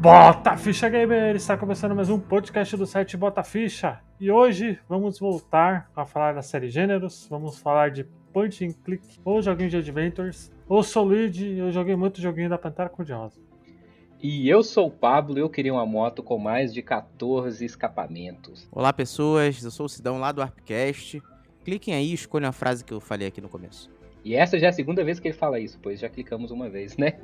Bota Ficha Gamer! Está começando mais um podcast do site Bota Ficha. E hoje vamos voltar a falar da série Gêneros. Vamos falar de Point and Click ou joguinho de Adventures. Eu sou o Luigi eu joguei muito joguinho da Pantera Cor-de-Rosa. E eu sou o Pablo e eu queria uma moto com mais de 14 escapamentos. Olá pessoas, eu sou o Sidão lá do Arpcast. Cliquem aí e escolham a frase que eu falei aqui no começo. E essa já é a segunda vez que ele fala isso, pois já clicamos uma vez, né?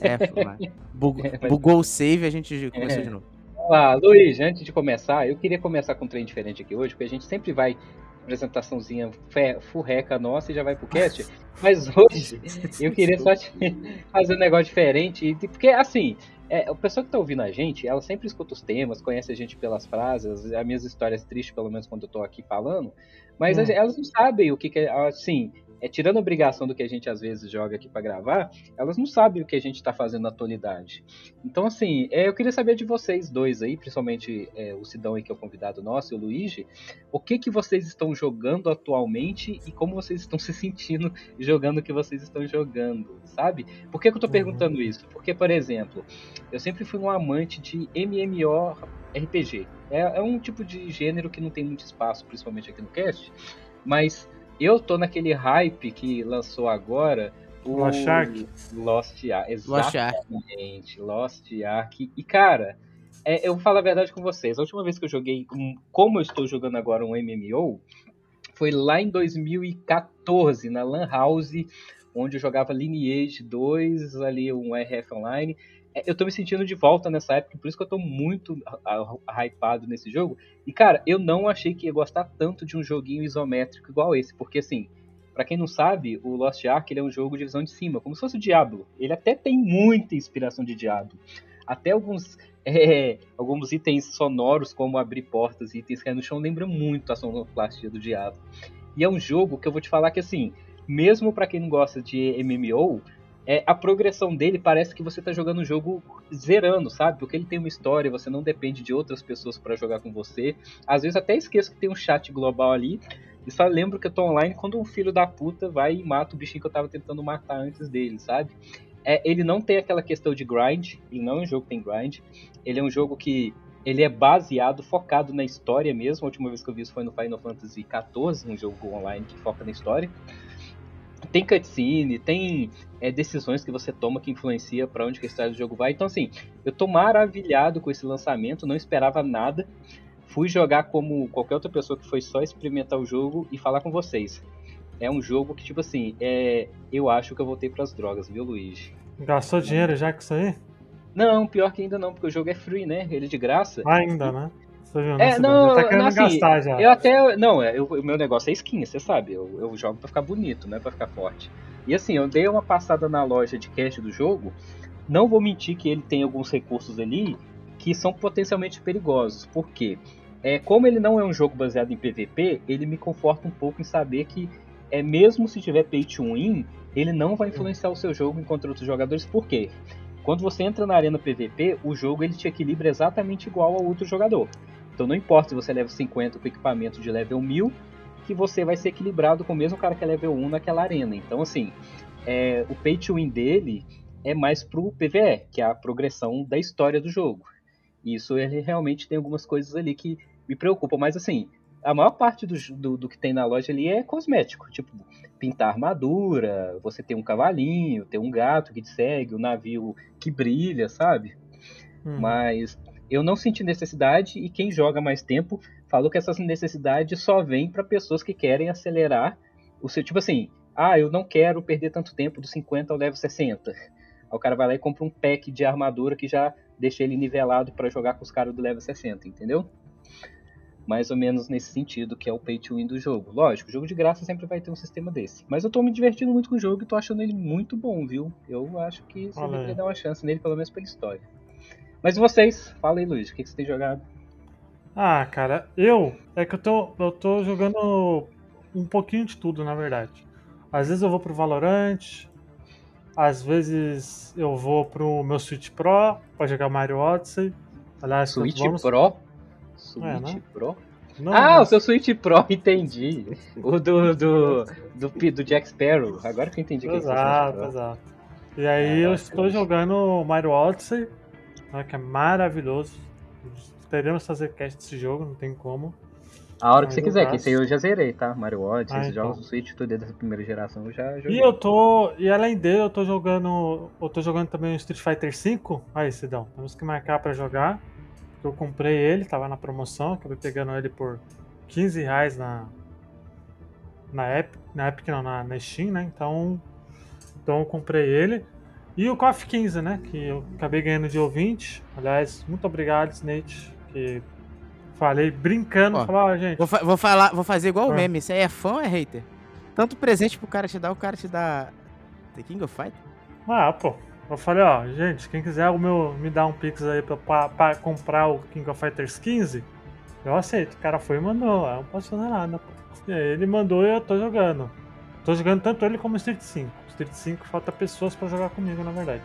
É, bug, bugou o save e a gente começou É. de novo. Olá, Luiz, antes de começar, eu queria começar com um trem diferente aqui hoje, porque a gente sempre vai apresentaçãozinha fe- furreca nossa e já vai pro cast. Mas hoje eu queria só fazer um negócio diferente, porque assim, é, o pessoal que tá ouvindo a gente, ela sempre escuta os temas, conhece a gente pelas frases, as minhas histórias tristes, pelo menos quando eu tô aqui falando, mas Hum. as- elas não sabem o que, que é, assim, é, tirando a obrigação do que a gente às vezes joga aqui pra gravar, elas não sabem o que a gente tá fazendo na atualidade. Então, assim, é, eu queria saber de vocês dois aí, principalmente é, o Sidão aí, que é o convidado nosso, e o Luigi, o que que vocês estão jogando atualmente e como vocês estão se sentindo jogando o que vocês estão jogando, sabe? Por que, que eu tô Uhum. perguntando isso? Porque, por exemplo, eu sempre fui um amante de MMORPG. É, é um tipo de gênero que não tem muito espaço, principalmente aqui no cast, mas eu tô naquele hype que lançou agora o Lost Ark. Lost Ark, exatamente, Lost Ark. E cara, é, eu vou falar a verdade com vocês. A última vez que eu joguei, um- como eu estou jogando agora um MMO, foi lá em 2014 na Lan House, onde eu jogava Lineage 2, ali um RF Online. É, Eu tô me sentindo de volta nessa época, por isso que eu tô muito hypado nesse jogo. E cara, eu não achei que ia gostar tanto de um joguinho isométrico igual esse, porque assim, Pra quem não sabe, o Lost Ark ele é um jogo de visão de cima, como se fosse o Diablo. Ele até tem muita inspiração de Diablo. Até alguns, é, alguns itens sonoros, como abrir portas e itens cair no chão, lembram muito a sonoplastia do Diablo. E é um jogo que eu vou te falar que, assim, mesmo pra quem não gosta de MMO, é, a progressão dele parece que você tá jogando o jogo zerando, sabe? Porque ele tem uma história, você não depende de outras pessoas pra jogar com você. Às vezes até esqueço que tem um chat global ali, e só lembro que eu tô online quando um filho da puta vai e mata o bichinho que eu tava tentando matar antes dele, sabe? É, ele não tem aquela questão de grind, ele não é um jogo que tem grind. Ele é um jogo que ele é baseado, focado na história mesmo. A última vez que eu vi isso foi no Final Fantasy XIV, um jogo online que foca na história. Tem cutscene, tem é, decisões que você toma que influencia para onde que a história do jogo vai. Então, assim, eu tô maravilhado com esse lançamento, não esperava nada fui jogar como qualquer outra pessoa que foi só experimentar o jogo e falar com vocês. É um jogo que, tipo assim, é... eu acho que eu voltei pras drogas, viu, Luigi? Gastou dinheiro já com isso aí? Não, pior que ainda não, porque o jogo é free, né? Ele é de graça. Ainda, né? Viu, É, né? Cidão? não, tá querendo assim, gastar já. Eu até. Não, é, o meu negócio é skin, você sabe. Eu, eu jogo pra ficar bonito, não é pra ficar forte. E assim, eu dei uma passada na loja de cash do jogo. Não vou mentir que ele tem alguns recursos ali que são potencialmente perigosos. Por quê? É, como ele não é um jogo baseado em PVP, ele me conforta um pouco em saber que, é mesmo se tiver pay to win, ele não vai influenciar o seu jogo contra outros jogadores. Por quê? Quando você entra na arena PVP, o jogo ele te equilibra exatamente igual ao outro jogador. Então não importa se você é level 50 com equipamento de level 1000, que você vai ser equilibrado com o mesmo cara que é level 1 naquela arena. Então assim, é, o pay to win dele é mais pro PvE, que é a progressão da história do jogo. E isso ele realmente tem algumas coisas ali que me preocupam, mas assim, a maior parte do, do, do que tem na loja ali é cosmético, tipo pintar armadura, você tem um cavalinho, tem um gato que te segue, o um navio que brilha, sabe? Hum. Mas eu não senti necessidade e quem joga mais tempo falou que essas necessidades só vêm para pessoas que querem acelerar o seu tipo assim, ah, eu não quero perder tanto tempo do 50 ao level 60. Aí o cara vai lá e compra um pack de armadura que já deixa ele nivelado para jogar com os caras do level 60, entendeu? Mais ou menos nesse sentido, que é o pay to win do jogo. Lógico, jogo de graça sempre vai ter um sistema desse. Mas eu tô me divertindo muito com o jogo e tô achando ele muito bom, viu? Eu acho que você Olha deveria dar uma chance nele, pelo menos pela história. Mas e vocês? Fala aí, Luiz, o que, que você tem jogado? Ah, cara, eu. É que eu tô, eu tô jogando um pouquinho de tudo, na verdade. Às vezes eu vou pro Valorant, às vezes eu vou pro meu Switch Pro pra jogar Mario Odyssey. Aliás, Switch vamos... Pro? Switch É, né? Pro? Não, ah, o seu Switch Pro, entendi. O do, do, do, do Jack Sparrow. Agora que eu entendi que é Exato, exato. E aí Ah, eu bacana. estou jogando Mario Odyssey. Né, que é maravilhoso. Teremos fazer cast desse jogo, não tem como. A hora que você quiser, que esse aí eu já zerei, tá? Mario Odyssey, Ah, esses então. jogos do Switch, tudo dessa primeira geração eu já joguei. E eu tô. E além dele, eu tô jogando. Eu tô jogando também o Street Fighter V. Aí, Sidão, temos que marcar pra jogar. Eu comprei ele, tava na promoção, acabei pegando ele por 15 reais na. Na Epic. Na Epic não, na, na Steam, né? Então. Então eu comprei ele. E o KOF 15, né? Que eu acabei ganhando de ouvinte. Aliás, muito obrigado, Snake. Que falei brincando, Ó, falei, ó, gente. Vou, fa- vou falar, vou fazer igual o Ah. meme. Aí é fã ou é hater? Tanto presente pro cara te dar, o cara te dá. The King of Fight? Ah, pô. Eu falei, ó, gente, quem quiser o meu, me dar um pix aí pra, pra, pra comprar o King of Fighters 15, eu aceito. O cara foi e mandou, eu não posso fazer nada, pô. Ele mandou e eu tô jogando. Tô jogando tanto ele como o Street 5. Street 5 falta pessoas pra jogar comigo, na verdade.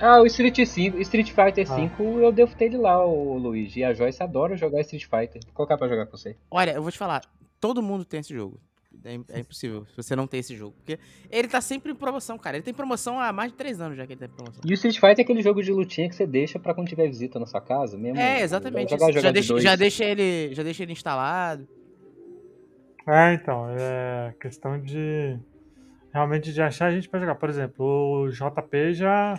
Ah, o Street 5, Street Fighter Ah. 5, eu devo ter ele lá, o Luigi. E a Joyce adora jogar Street Fighter. Vou colocar pra jogar com você. Olha, eu vou te falar, todo mundo tem esse jogo. É, im- é impossível se você não ter esse jogo. Porque ele tá sempre em promoção, cara. Ele tem promoção há mais de 3 anos já que ele tá em promoção. E o Street Fighter é aquele jogo de lutinha que você deixa pra quando tiver visita na sua casa mesmo. É, exatamente. Jogar, jogar já, de deixa, dois. já, deixa ele, já deixa ele instalado. É, então, é questão de. Realmente de achar a gente pra jogar. Por exemplo, o JP já.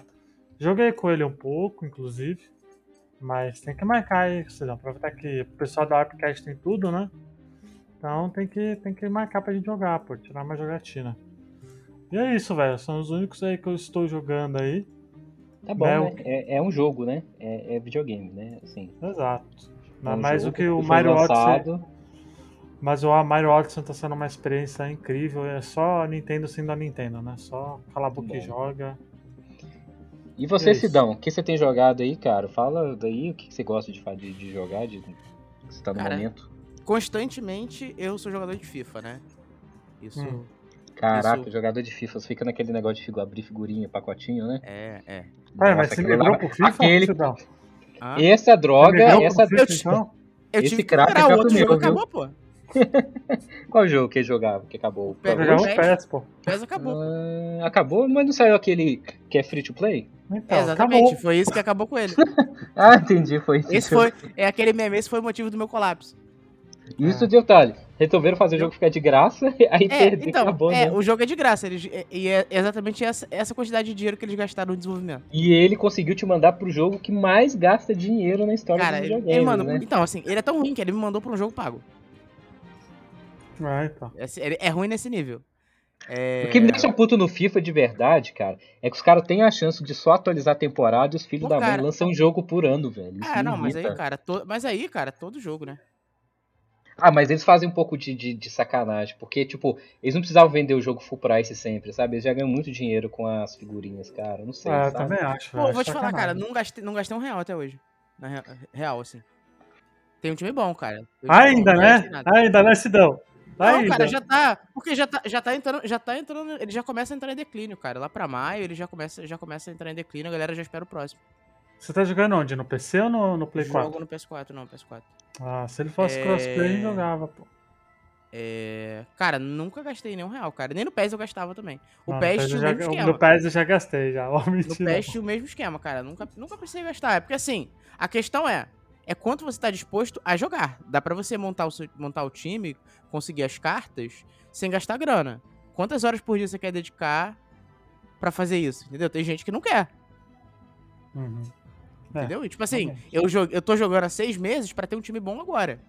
Joguei com ele um pouco, inclusive. Mas tem que marcar aí, vão aproveitar que o pessoal da Upcast tem tudo, né? Então tem que, tem que marcar pra gente jogar, pô, tirar uma jogatina. E é isso, velho. São os únicos aí que eu estou jogando aí. Tá bom, Né, né? É, é um jogo, né? É, é videogame, né? Assim, Exato. é um Mas o que o Mario Odyssey. Mas o Mario Odyssey tá sendo uma experiência incrível. É só a Nintendo sendo a Nintendo, né? Só cala a boca e joga. E você, É. Sidão, o que você tem jogado aí, cara? Fala daí o que você gosta de, de, de jogar, de, que você tá no Cara, momento. Constantemente eu sou jogador de FIFA, né? Isso Hum. Caraca, isso- jogador de FIFA, você fica naquele negócio de abrir figurinha, pacotinho, né? é, é. É, mas Nossa, você aquilo migrou lá- pro FIFA, aquele- Cidão? Ah, Essa droga, Você essa... FIFA, então? eu esse tive que craque migrar, já o outro jogo acabou, pô. Qual jogo que ele jogava, que acabou? O Jogava o? PES, pô. PES acabou. Ah, acabou? Mas não saiu aquele que é free to play? Então, É, exatamente, acabou. foi isso que acabou com ele. Ah, entendi, foi isso. Esse foi, é aquele meme, esse foi o motivo do meu colapso. Isso, Ah. detalhe. Resolveram fazer o jogo ficar de graça, aí É, perder, então, acabou, é, né? o jogo é de graça, eles, é- e é exatamente essa, essa quantidade de dinheiro que eles gastaram no desenvolvimento. E ele conseguiu te mandar pro jogo que mais gasta dinheiro na história Cara, dos ele, videogames, ele mandou, né? então, assim, ele é tão ruim que ele me mandou pra um jogo pago. É, então. É, ele é ruim nesse nível. É, O que me deixa puto no FIFA de verdade, cara, é que os caras têm a chance de só atualizar a temporada e os filhos Pô, da mãe lançam um jogo por ano, velho. Isso Ah, não, mas aí, cara, to- mas aí, cara, todo jogo, né? Ah, mas eles fazem um pouco de, de, de sacanagem, porque, tipo, eles não precisavam vender o jogo full price sempre, sabe? Eles já ganham muito dinheiro com as figurinhas, cara. Não sei, É, eu sabe? também acho. Pô, vou te falar, cara, não gastei, não gastei um real até hoje. Na rea- real, assim. Tem um time bom, cara. Um time Ainda, bom, não né? Ainda, né, Sidão? Não, cara, já tá. Porque já tá, já tá entrando. Já tá entrando. Ele já começa a entrar em declínio, cara. Lá pra maio ele já começa, já começa a entrar em declínio, a galera já espera o próximo. Você tá jogando onde? No PC ou no, no Play 4? Jogo no PS4, não, PS4. Ah, se ele fosse É. crossplay, ele jogava, pô. É. Cara, nunca gastei nenhum real, cara. Nem no PES eu gastava também. O Não, PES no tinha o mesmo já, esquema. No PES eu já gastei, já. No mentira. PES tinha o mesmo esquema, cara. Nunca, nunca precisei gastar. É porque assim, a questão é. É quanto você tá disposto a jogar. Dá pra você montar o, seu- montar o time, conseguir as cartas, sem gastar grana. Quantas horas por dia você quer dedicar pra fazer isso? Entendeu? Tem gente que não quer. Uhum. É, Entendeu? E, tipo assim, realmente. eu, eu tô jogando há seis meses pra ter um time bom agora.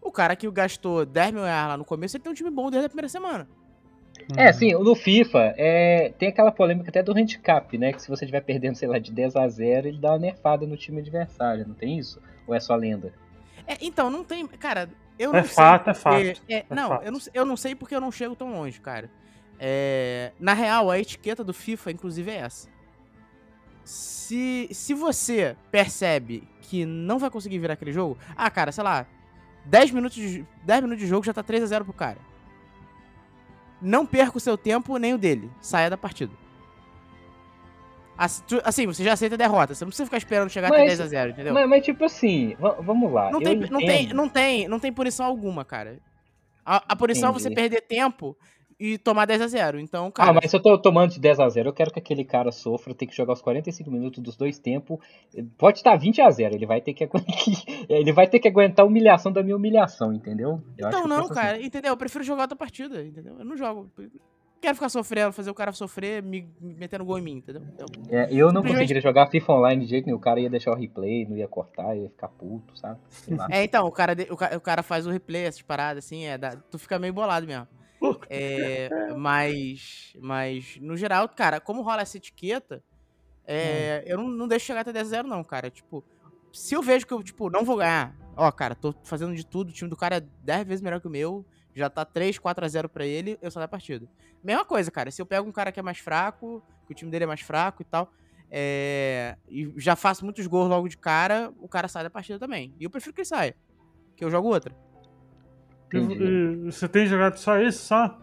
O cara que gastou 10 mil reais lá no começo, ele tem um time bom desde a primeira semana. É, Uhum. assim, no FIFA, é, tem aquela polêmica até do handicap, né? Que se você estiver perdendo, sei lá, de 10 a 0, ele dá uma nerfada no time adversário, não tem isso? Ou é só lenda? É, então, não tem. Cara, eu É não sei. fato, é porque- fato, é, é não, fato. Eu, não, eu não sei porque eu não chego tão longe, cara. É, na real, a etiqueta do FIFA, inclusive, é essa. Se, se você percebe que não vai conseguir virar aquele jogo, ah, cara, sei lá, 10 minutos de, 10 minutos de jogo já tá 3 a 0 pro cara. Não perca o seu tempo nem o dele. Saia da partida. Assim, você já aceita a derrota. Você não precisa ficar esperando chegar até Mas- 10 a 0 entendeu? Mas, mas, tipo assim, va- vamos lá. Não tem, não, tem, não, tem, não tem punição alguma, cara. A, a punição é você Entendi. perder tempo e tomar 10 a 0 Então, cara. Ah, mas se eu tô tomando de 10 a 0 eu quero que aquele cara sofra, ter que jogar os 45 minutos dos dois tempos. Pode estar 20 a 0 ele vai ter que, ele vai ter que aguentar a humilhação da minha humilhação, entendeu? Eu então não, cara, assim. entendeu? Eu prefiro jogar outra partida, entendeu? Eu não jogo quero ficar sofrendo, fazer o cara sofrer, me, me metendo gol em mim, entendeu? Então, é, eu não conseguiria jogar FIFA online de jeito nenhum. O cara ia deixar o replay, não ia cortar, ia ficar puto, sabe? É, então, o cara, o, o cara faz o replay, essas paradas, assim, é, dá, tu fica meio bolado mesmo. É, mas, mas, no geral, cara, como rola essa etiqueta, é, hum. eu não, não deixo chegar até 10 0 não, cara. Tipo, se eu vejo que eu, tipo, não vou ganhar, ó, cara, tô fazendo de tudo, o time do cara é 10 vezes melhor que o meu, já tá 3, 4 a 0 pra ele, eu saio da partida. Mesma coisa, cara. Se eu pego um cara que é mais fraco, que o time dele é mais fraco e tal, é, e já faço muitos gols logo de cara, o cara sai da partida também. E eu prefiro que ele saia, que eu jogo outra. E, você tem jogado só isso, só?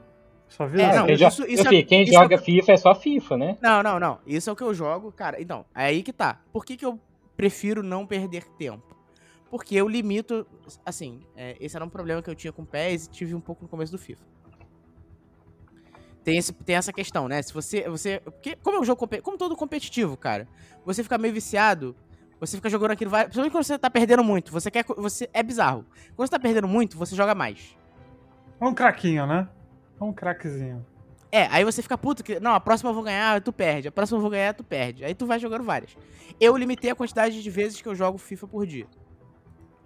Sua vida? É, não, isso, isso, é, quem joga é FIFA é só FIFA, né? Não, não, não. Isso é o que eu jogo, cara. Então, é aí que tá. Por que, que eu prefiro não perder tempo? Porque eu limito. Assim, é, esse era um problema que eu tinha com o PES e tive um pouco no começo do FIFA. Tem, esse, tem essa questão, né? Se você. você porque, como é um jogo. Como todo competitivo, cara, você fica meio viciado. Você fica jogando aquilo. Principalmente quando você tá perdendo muito. Você quer. Você, é bizarro. Quando você tá perdendo muito, você joga mais. É um craquinho, né? É um craquezinho. É, aí você fica puto que. Não, a próxima eu vou ganhar, tu perde. A próxima eu vou ganhar, tu perde. Aí tu vai jogando várias. Eu limitei a quantidade de vezes que eu jogo FIFA por dia.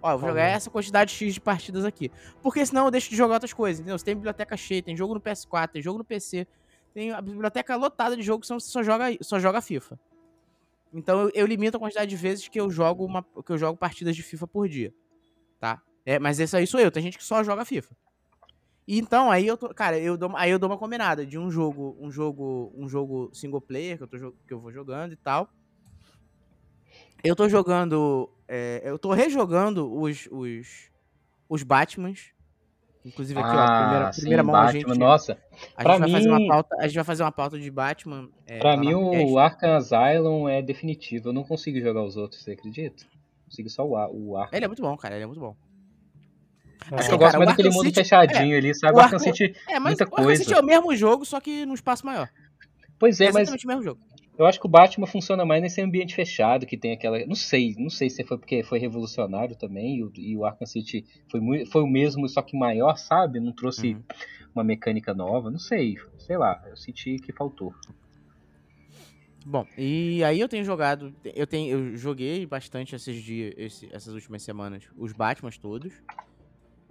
Ó, eu vou jogar essa quantidade X de partidas aqui. Porque senão eu deixo de jogar outras coisas, entendeu? Você tem biblioteca cheia, tem jogo no PS4, tem jogo no PC, tem a biblioteca lotada de jogos, senão você só joga, só joga FIFA. Então eu, eu, limito a quantidade de vezes que eu jogo uma, que eu jogo partidas de FIFA por dia. Tá? É, mas esse aí sou eu, tem gente que só joga FIFA. E então aí eu tô, cara, eu dou, aí eu dou uma combinada de um jogo, um jogo, um jogo single player que eu, tô, que eu vou jogando e tal. Eu tô jogando. É, eu tô rejogando os, os, os Batmans. Inclusive aqui, ah, ó, primeira, sim, primeira mão Batman, a gente. Nossa, a gente, vai mim, fazer uma pauta, a gente vai fazer uma pauta de Batman. É, pra mim, o Arkham Asylum é definitivo. Eu não consigo jogar os outros, você acredita? Consigo só o, o Arkham. Ele é muito bom, cara. Ele é muito bom. É. Assim, eu gosto mais daquele mundo City, fechadinho é, ali, sabe? O Arkham City é, mas muita o Arkham City é o mesmo jogo, só que num espaço maior. Pois é, é mas. o mesmo jogo. Eu acho que o Batman funciona mais nesse ambiente fechado, que tem aquela. Não sei, não sei se foi porque foi revolucionário também, e o, e o Arkham City foi, muito, foi o mesmo, só que maior, sabe? Não trouxe uhum. uma mecânica nova, não sei. Sei lá, eu senti que faltou. Bom, e aí eu tenho jogado. Eu, tenho, eu joguei bastante esses dias, esse, essas últimas semanas, os Batmans todos.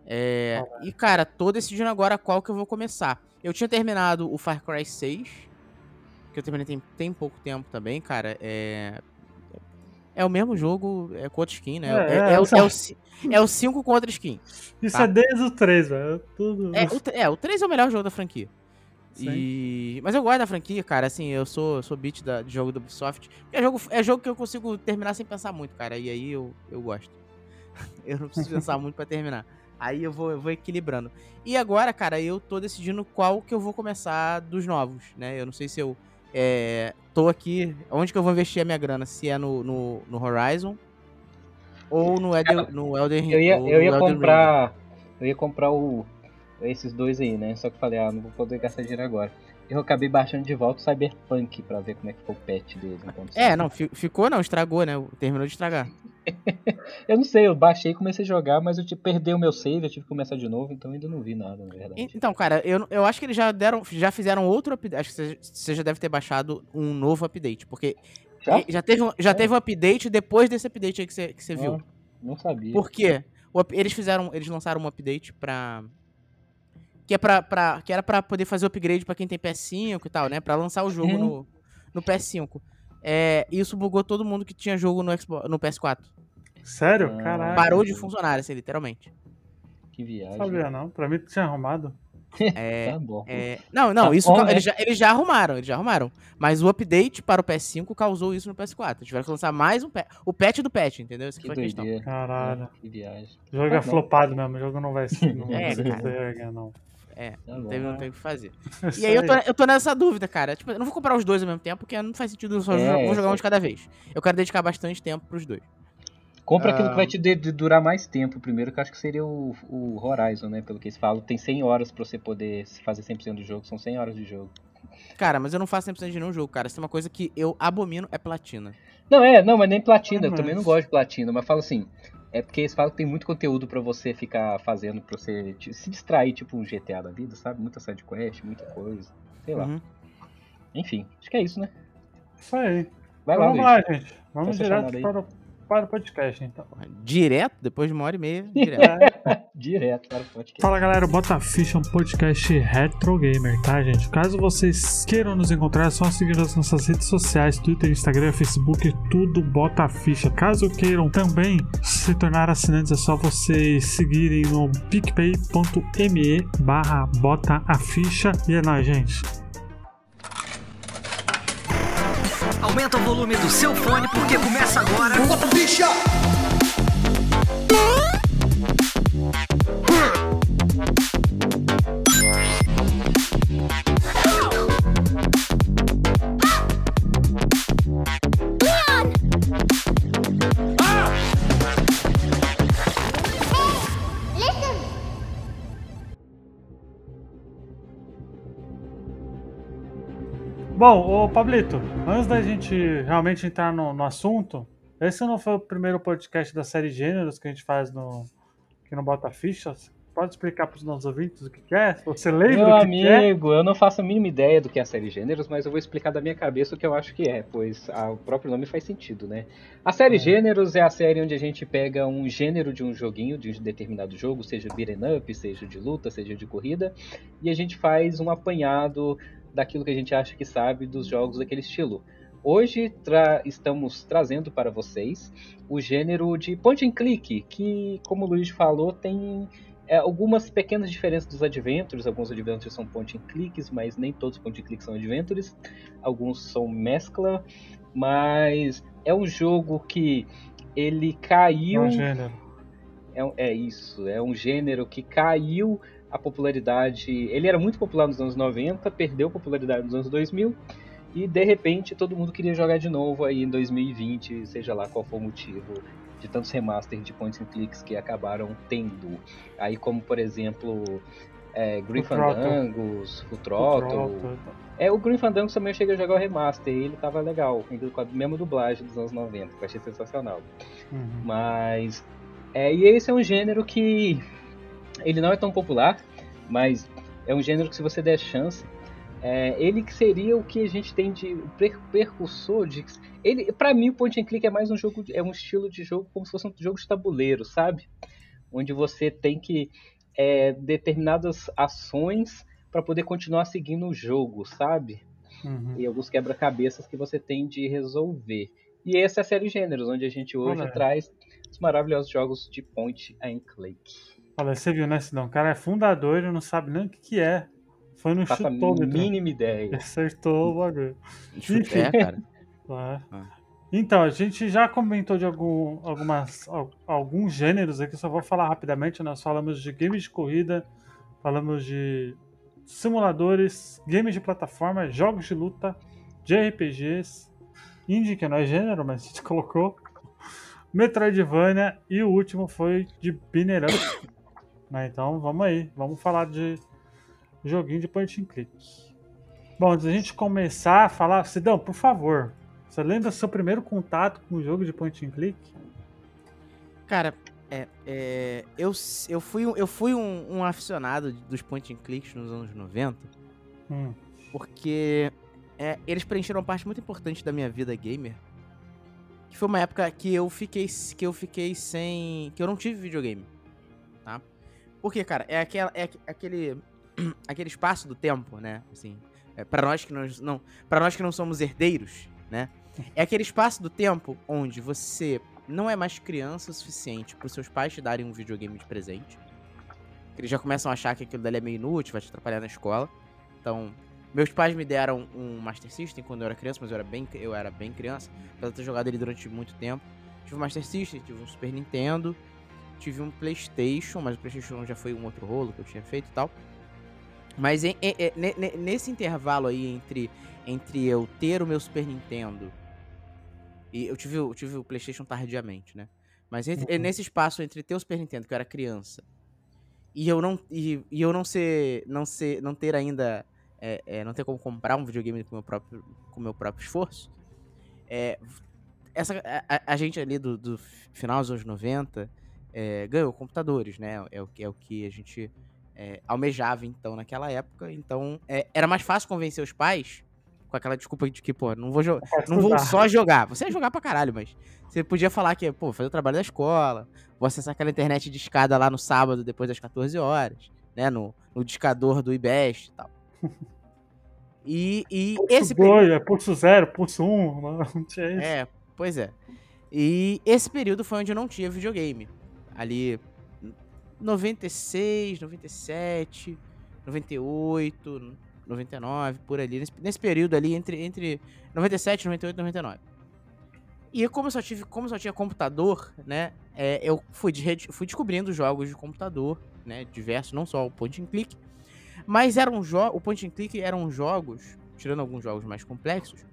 É, e, cara, tô decidindo agora qual que eu vou começar. Eu tinha terminado o Far Cry 6 que eu terminei tem, tem pouco tempo também, cara, é. É o mesmo jogo é, com outra skin, né? É, é, é, é, o, é, o, é o 5 com outra skin. Isso tá? é desde o 3, velho. Tudo... É, o, é, o 3 é o melhor jogo da franquia. E... Mas eu gosto da franquia, cara. Assim, eu sou, sou beat da, de jogo do Ubisoft. É jogo, é jogo que eu consigo terminar sem pensar muito, cara. E aí eu, eu gosto. eu não preciso pensar muito para terminar. Aí eu vou, eu vou equilibrando. E agora, cara, eu tô decidindo qual que eu vou começar dos novos, né? Eu não sei se eu é, tô aqui. Onde que eu vou investir a minha grana? Se é no, no, no Horizon ou no, Elder, no Elden Ring. Eu ia, eu ia comprar. Ring. Eu ia comprar o, esses dois aí, né? Só que falei, ah, não vou poder gastar dinheiro agora. Eu acabei baixando de volta o Cyberpunk pra ver como é que foi o patch dele. É, não, ficou não, estragou, né? Terminou de estragar. eu não sei, eu baixei e comecei a jogar, mas eu tipo, perdi o meu save, eu tive que começar de novo, então ainda não vi nada, na verdade. Então, cara, eu, eu acho que eles já deram, já fizeram outro update. Acho que você, já deve ter baixado um novo update, porque já, já teve, um, já é. teve um update depois desse update aí que você, que você viu. Não, não sabia. Por quê? eles fizeram, eles lançaram um update pra que é pra, pra, que era pra poder fazer upgrade pra quem tem PS5 e tal, né? Pra lançar o jogo uhum. no, no PS5. É, isso bugou todo mundo que tinha jogo no, Xbox, no PS4. Sério? Ah, Caralho. Parou de funcionar, assim, literalmente. Que viagem. Sabia não, pra mim tinha arrumado. É, tá bom. É, não, não, tá isso bom, eles, né? já, eles já arrumaram, eles já arrumaram. Mas o update para o PS5 causou isso no PS4. Tiveram que lançar mais um patch. O patch do patch, entendeu? Essa que foi a questão. Caralho. Que viagem. O jogo é flopado mesmo, o jogo não vai ser. Não é, vai ser não. É, tá não, teve, não tem o que fazer. e aí eu tô, eu tô nessa dúvida, cara. Tipo, eu não vou comprar os dois ao mesmo tempo, porque não faz sentido, eu só é, vou jogar um de cada vez. Eu quero dedicar bastante tempo pros dois. Compra aquilo que Ah. vai te de- de durar mais tempo primeiro, que eu acho que seria o, o Horizon, né? Pelo que eles falam. Tem 100 horas pra você poder fazer 100% do jogo. São 100 horas de jogo. Cara, mas eu não faço 100% de nenhum jogo, cara. Se tem uma coisa que eu abomino é platina. Não, é, não, mas nem platina. Eu Ah, também não mas- gosto de platina, mas falo assim. É porque eles falam que tem muito conteúdo pra você ficar fazendo, pra você te- se distrair, tipo um GTA da vida, sabe? Muita sidequest, muita coisa. Sei lá. Uhum. Enfim, acho que é isso, né? Isso aí. Vai lá, Vamos Luiz. lá, gente. Vamos Essa direto para o, para o podcast, então. Direto, depois de uma hora e meia, direto. Direto para o podcast. Fala galera, o Bota Ficha é um podcast retro gamer, tá gente? Caso vocês queiram nos encontrar, é só seguir as nossas redes sociais, Twitter, Instagram, Facebook, tudo Bota Ficha. Caso queiram também se tornar assinantes, é só vocês seguirem no picpay.me barra Bota a Ficha. E é nóis, gente. Aumenta o volume do seu fone porque começa agora. Bom, ô Pablito, antes da gente realmente entrar no, no assunto, esse não foi o primeiro podcast da série Gêneros que a gente faz no, aqui no Bota Fichas. Pode explicar para os nossos ouvintes o que, que é? Você lembra Meu o que, que é? amigo, eu não faço a mínima ideia do que é a série Gêneros, mas eu vou explicar da minha cabeça o que eu acho que é, pois a- o próprio nome faz sentido, né? A série É. Gêneros é a série onde a gente pega um gênero de um joguinho, de um determinado jogo, seja beat'em up, seja de luta, seja de corrida, e a gente faz um apanhado daquilo que a gente acha que sabe dos jogos daquele estilo. Hoje tra- estamos trazendo para vocês o gênero de point and click, que, como o Luiz falou, tem é, algumas pequenas diferenças dos adventures. Alguns adventures são point and clicks, mas nem todos point and clicks são adventures. Alguns são mescla, mas é um jogo que ele caiu. É um gênero. É, é isso, é um gênero que caiu a popularidade. Ele era muito popular nos anos 90, perdeu popularidade nos anos 2000 e de repente todo mundo queria jogar de novo aí em 2020, seja lá qual for o motivo de tantos remasters de points and clicks que acabaram tendo. Aí como por exemplo é, Throttle. Fandangos, Throttle. Throttle. É, o Grim Fandangos também eu cheguei a jogar o remaster e ele tava legal, com a mesma dublagem dos anos 90, que eu achei sensacional. Uhum. Mas. É, e esse é um gênero que. Ele não é tão popular, mas é um gênero que, se você der chance, é, ele que seria o que a gente tem de per- percussor de. Ele, para mim, o point and click é mais um jogo, é um estilo de jogo como se fosse um jogo de tabuleiro, sabe? Onde você tem que é, determinadas ações para poder continuar seguindo o jogo, sabe? Uhum. e alguns quebra-cabeças que você tem de resolver. E essa é a série Gêneros, onde a gente hoje Olha. traz os maravilhosos jogos de point and click. Olha, você viu, né, Sidão? O cara é fundador e não sabe nem o que, que é. Foi no Faça a chutômetro. mínima ideia. Acertou o bagulho. Chute- É, cara. Ah. Então, a gente já comentou de algum, algumas, al- alguns gêneros aqui, só vou falar rapidamente. Nós falamos de games de corrida, falamos de simuladores, games de plataforma, jogos de luta, de RPGs, indie, que não é gênero, mas a gente colocou, Metroidvania e o último foi de Binner Up. Né, Então vamos aí, vamos falar de joguinho de point and click. Bom, antes da gente começar a falar, Sidão, por favor, você lembra do seu primeiro contato com o jogo de point and click? Cara, é, é, eu, eu fui, um- eu fui um, um aficionado dos point and clicks nos anos 90, Hum, porque é, eles preencheram uma parte muito importante da minha vida gamer. Que foi uma época que eu fiquei, que eu fiquei sem. que eu não tive videogame. Porque, cara, é, aquela, é aque- aquele. aquele espaço do tempo, né? Assim, é, para nós que nós não. para nós que não somos herdeiros, né? É aquele espaço do tempo onde você não é mais criança o suficiente para seus pais te darem um videogame de presente. Eles já começam a achar que aquilo dali é meio inútil, vai te atrapalhar na escola. Então, meus pais me deram um Master System quando eu era criança, mas eu era bem, eu era bem criança, apesar de ter jogado ele durante muito tempo. Tive um Master System, tive um Super Nintendo, tive um PlayStation, mas o PlayStation já foi um outro rolo que eu tinha feito e tal. Mas em- em- em- ne- ne- nesse intervalo aí entre, entre eu ter o meu Super Nintendo e eu tive, eu tive o PlayStation tardiamente, né? Mas entre- Uhum. nesse espaço entre ter o Super Nintendo, que eu era criança, e eu não, e, e eu não ser, não ser, não ter ainda, é, é, não ter como comprar um videogame com o meu próprio, com meu próprio esforço, é, essa, a, a- a gente ali do, do final dos anos 90 é, ganhou computadores, né? É o, que- é o que a gente é, almejava então naquela época. Então é, era mais fácil convencer os pais com aquela desculpa de que, pô, não vou, não vou só jogar. Você ia jogar pra caralho, mas você podia falar que, pô, fazer o trabalho da escola, vou acessar aquela internet de escada lá no sábado depois das 14 horas, né? No, no discador do IBEST e tal. E, e esse Pulso 2, é pulso 0, pulso 1, um, não tinha isso. é, pois é. E esse período foi onde eu não tinha videogame. Ali, 96, 97, 98, 99, por ali. Nesse, nesse período ali, entre, entre 97, 98 e 99. E como eu só, tive, como só tinha computador, né, é, eu fui, de, fui descobrindo jogos de computador, né, diversos, não só o point and click, mas eram o point and click eram jogos, tirando alguns jogos mais complexos,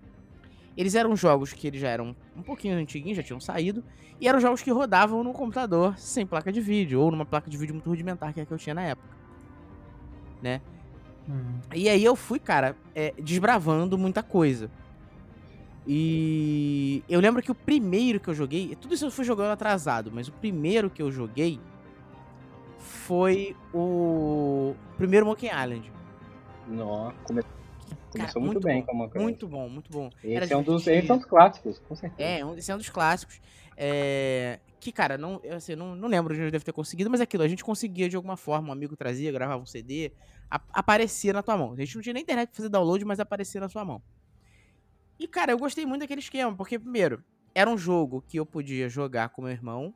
eles eram jogos que eles já eram um pouquinho antiguinhos, já tinham saído, e eram jogos que rodavam no computador sem placa de vídeo, ou numa placa de vídeo muito rudimentar, que é a que eu tinha na época. Né? Hum. E aí eu fui, cara, é, desbravando muita coisa. E eu lembro que o primeiro que eu joguei, tudo isso eu fui jogando atrasado, mas o primeiro que eu joguei foi o primeiro Monkey Island. Nó, come- começou muito muito, bem bom, com a Muito bom, muito bom. Esse é um dos, esse é um dos clássicos, com certeza. É, um, esse é um dos clássicos. É, que, cara, não, eu, assim, não, não lembro de onde eu devo ter conseguido, mas é aquilo, a gente conseguia de alguma forma, um amigo trazia, gravava um CD, a- aparecia na tua mão. A gente não tinha nem internet pra fazer download, mas aparecia na sua mão. E, cara, eu gostei muito daquele esquema, porque, primeiro, era um jogo que eu podia jogar com meu irmão.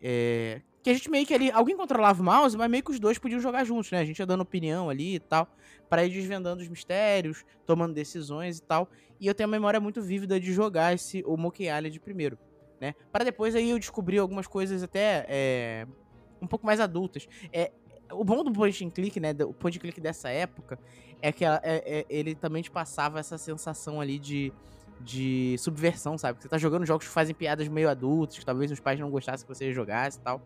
é, que a gente meio que ali. Alguém controlava o mouse, mas meio que os dois podiam jogar juntos, né? A gente ia dando opinião ali e tal. Pra ir desvendando os mistérios, tomando decisões e tal. E eu tenho uma memória muito vívida de jogar esse, o Monkey Island primeiro, né? Para depois aí eu descobrir algumas coisas até é, um pouco mais adultas. É, o bom do point and click, né? O point and click dessa época é que ela- é- é- ele também te passava essa sensação ali de, de subversão, sabe? Você tá jogando jogos que fazem piadas meio adultas, que talvez os pais não gostassem que você jogasse e tal.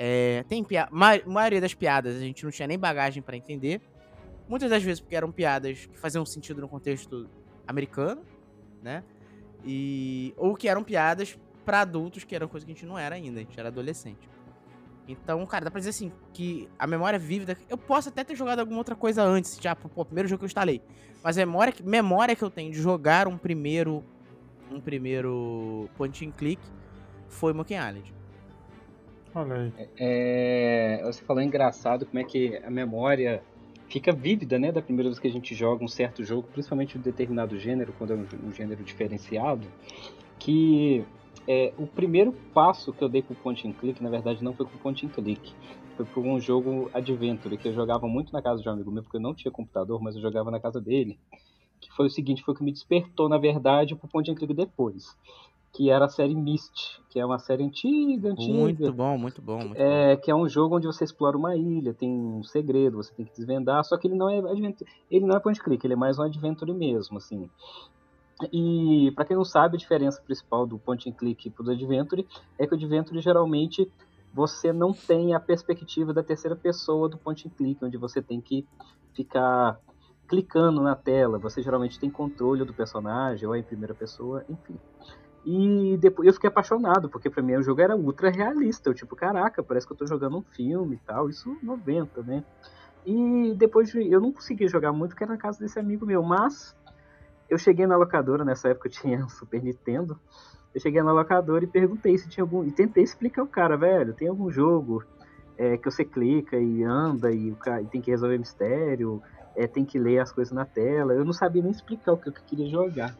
É, tem piada. Ma maioria das piadas a gente não tinha nem bagagem pra entender. Muitas das vezes porque eram piadas que faziam sentido no contexto americano, né? E ou que eram piadas pra adultos, que era coisa que a gente não era ainda, a gente era adolescente. Então, cara, dá pra dizer assim, que a memória vívida. Eu posso até ter jogado alguma outra coisa antes, já, pô, primeiro jogo que eu instalei. Mas a memória, memória que eu tenho de jogar um primeiro. Um primeiro point and click foi Monkey Island. Olha aí. É, você falou engraçado como é que a memória fica vívida, né, da primeira vez que a gente joga um certo jogo, principalmente de determinado gênero, quando é um, um gênero diferenciado, que é, o primeiro passo que eu dei pro point and click, na verdade, não foi com point and click, foi por um jogo Adventure, que eu jogava muito na casa de um amigo meu, porque eu não tinha computador, mas eu jogava na casa dele, que foi o seguinte, foi o que me despertou, na verdade, pro point and click depois, que era a série Myst, que é uma série antiga, antiga, Muito bom, muito bom, muito bom. é, que é um jogo onde você explora uma ilha, tem um segredo, você tem que desvendar, só que ele não é adventure, ele não é point click, ele é mais um adventure mesmo, assim. E pra quem não sabe, a diferença principal do point and click pro adventure é que o adventure geralmente você não tem a perspectiva da terceira pessoa do point and click, onde você tem que ficar clicando na tela, você geralmente tem controle do personagem ou é em primeira pessoa, enfim. E depois eu fiquei apaixonado, porque pra mim o jogo era ultra realista. Eu, tipo, caraca, parece que eu tô jogando um filme e tal. Isso 90, né? E depois de, eu não consegui jogar muito, porque era na casa desse amigo meu. Mas eu cheguei na locadora, nessa época eu tinha um Super Nintendo. Eu cheguei na locadora e perguntei se tinha algum. E tentei explicar ao cara, velho, tem algum jogo é, que você clica e anda e, o cara, e tem que resolver mistério, é, tem que ler as coisas na tela. Eu não sabia nem explicar o que eu queria jogar.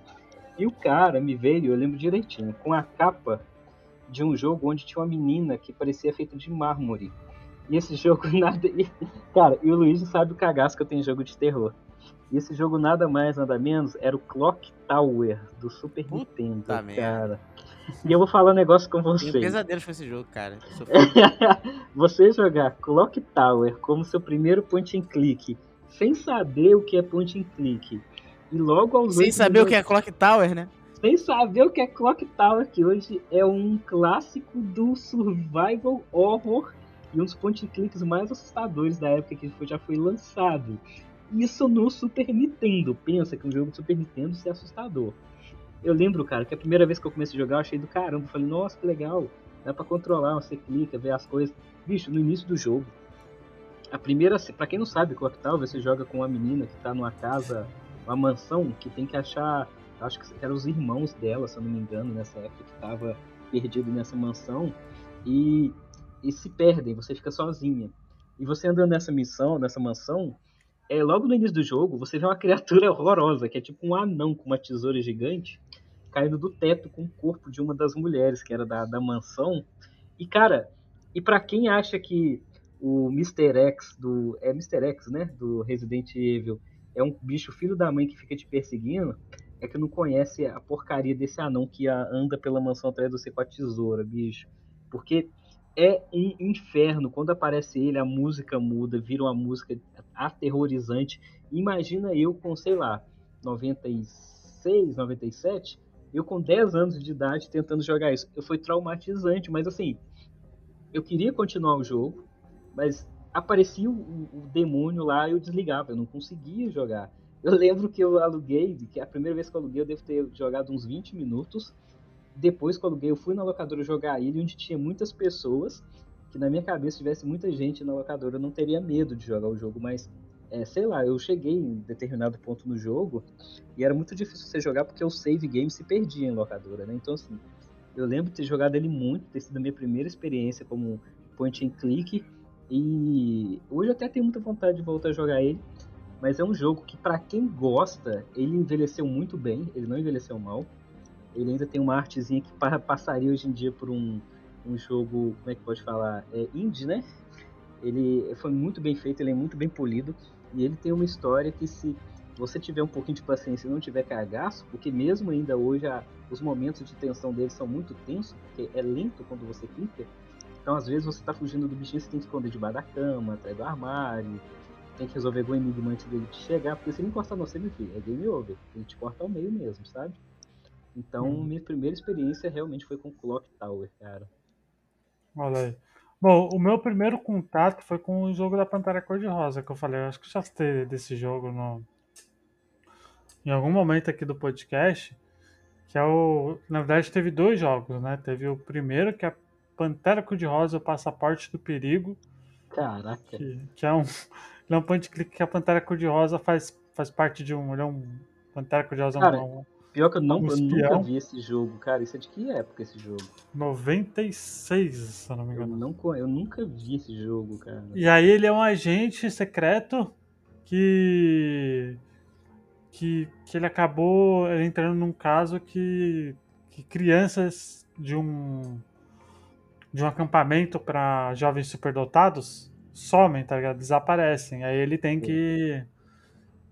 E o cara me veio, eu lembro direitinho, com a capa de um jogo onde tinha uma menina que parecia feita de mármore. E esse jogo nada. e- Cara, e o Luigi sabe o cagaço que eu tenho em jogo de terror. E esse jogo nada mais, nada menos, era o Clock Tower do Super Puta Nintendo, merda. cara. E eu vou falar um negócio com vocês. pesadelos com esse jogo, cara. Você jogar Clock Tower como seu primeiro point and click, sem saber o que é point and click, e logo aos Sem saber o minutos- que é Clock Tower, né? sem saber o que é Clock Tower, que hoje é um clássico do survival horror e um dos point clicks mais assustadores da época que já foi lançado. Isso no Super Nintendo. Pensa que um jogo de Super Nintendo é assustador. Eu lembro, cara, que a primeira vez que eu comecei a jogar eu achei do caramba. Eu falei, nossa, que legal. Dá pra controlar, você clica, vê as coisas. Bicho, no início do jogo, a primeira, para quem não sabe, Clock Tower, você joga com uma menina que tá numa casa, uma mansão, que tem que achar acho que eram os irmãos dela, se eu não me engano, nessa época que estava perdido nessa mansão e, e se perdem, você fica sozinha. E você andando nessa missão, nessa mansão, é logo no início do jogo, você vê uma criatura horrorosa, que é tipo um anão com uma tesoura gigante, caindo do teto com o corpo de uma das mulheres que era da, da mansão. E cara, e para quem acha que o Mr. X do é Mr. X, né, do Resident Evil, é um bicho filho da mãe que fica te perseguindo, é que não conhece a porcaria desse anão que anda pela mansão atrás de você com a tesoura, bicho. Porque é um inferno. Quando aparece ele, a música muda, vira uma música aterrorizante. Imagina eu com, sei lá, 96, 97, eu com 10 anos de idade tentando jogar isso. Eu foi traumatizante, mas assim, eu queria continuar o jogo, mas aparecia o, o demônio lá e eu desligava, eu não conseguia jogar. Eu lembro que eu aluguei, que a primeira vez que eu aluguei eu devo ter jogado uns 20 minutos. Depois que eu aluguei, eu fui na locadora jogar ele, onde tinha muitas pessoas, que na minha cabeça se tivesse muita gente na locadora, eu não teria medo de jogar o jogo, mas é, sei lá, eu cheguei em determinado ponto no jogo e era muito difícil você jogar porque o save game se perdia em locadora, né? Então assim, eu lembro de ter jogado ele muito, ter sido a minha primeira experiência como point and click e hoje eu até tenho muita vontade de voltar a jogar ele, mas é um jogo que, para quem gosta, ele envelheceu muito bem, ele não envelheceu mal. Ele ainda tem uma artezinha que passaria hoje em dia por um, um jogo, como é que pode falar? É indie, né? Ele foi muito bem feito, ele é muito bem polido. E ele tem uma história que, se você tiver um pouquinho de paciência e não tiver cagaço, porque mesmo ainda hoje a, os momentos de tensão dele são muito tensos, porque é lento quando você clica. Então, às vezes, você tá fugindo do bichinho, você tem que esconder debaixo da cama, atrás do armário tem que resolver algum enigma antes dele te chegar, porque se ele encostar no você, meu filho, é game over. Ele te corta ao meio mesmo, sabe? Então, hum. minha primeira experiência realmente foi com Clock Tower, cara. Olha aí. Bom, o meu primeiro contato foi com o jogo da Pantera Cor-de-Rosa, que eu falei, eu acho que já citei desse jogo no... em algum momento aqui do podcast, que é o... Na verdade, teve dois jogos, né? Teve o primeiro, que é Pantera Cor-de-Rosa, o Passaporte do Perigo. Caraca. Que, que é um ele é um point click que a Pantera Cor-de-Rosa faz, faz parte de um. Ele é um. Pantera Cor-de-Rosa é um. Pior que eu, não, um eu nunca vi esse jogo, cara. Isso é de que época esse jogo? 96, se eu não me engano. Eu, não, eu nunca vi esse jogo, cara. E aí ele é um agente secreto que. Que, que ele acabou entrando num caso que, que crianças de um de um acampamento para jovens superdotados somem, tá ligado? Desaparecem. Aí ele tem que.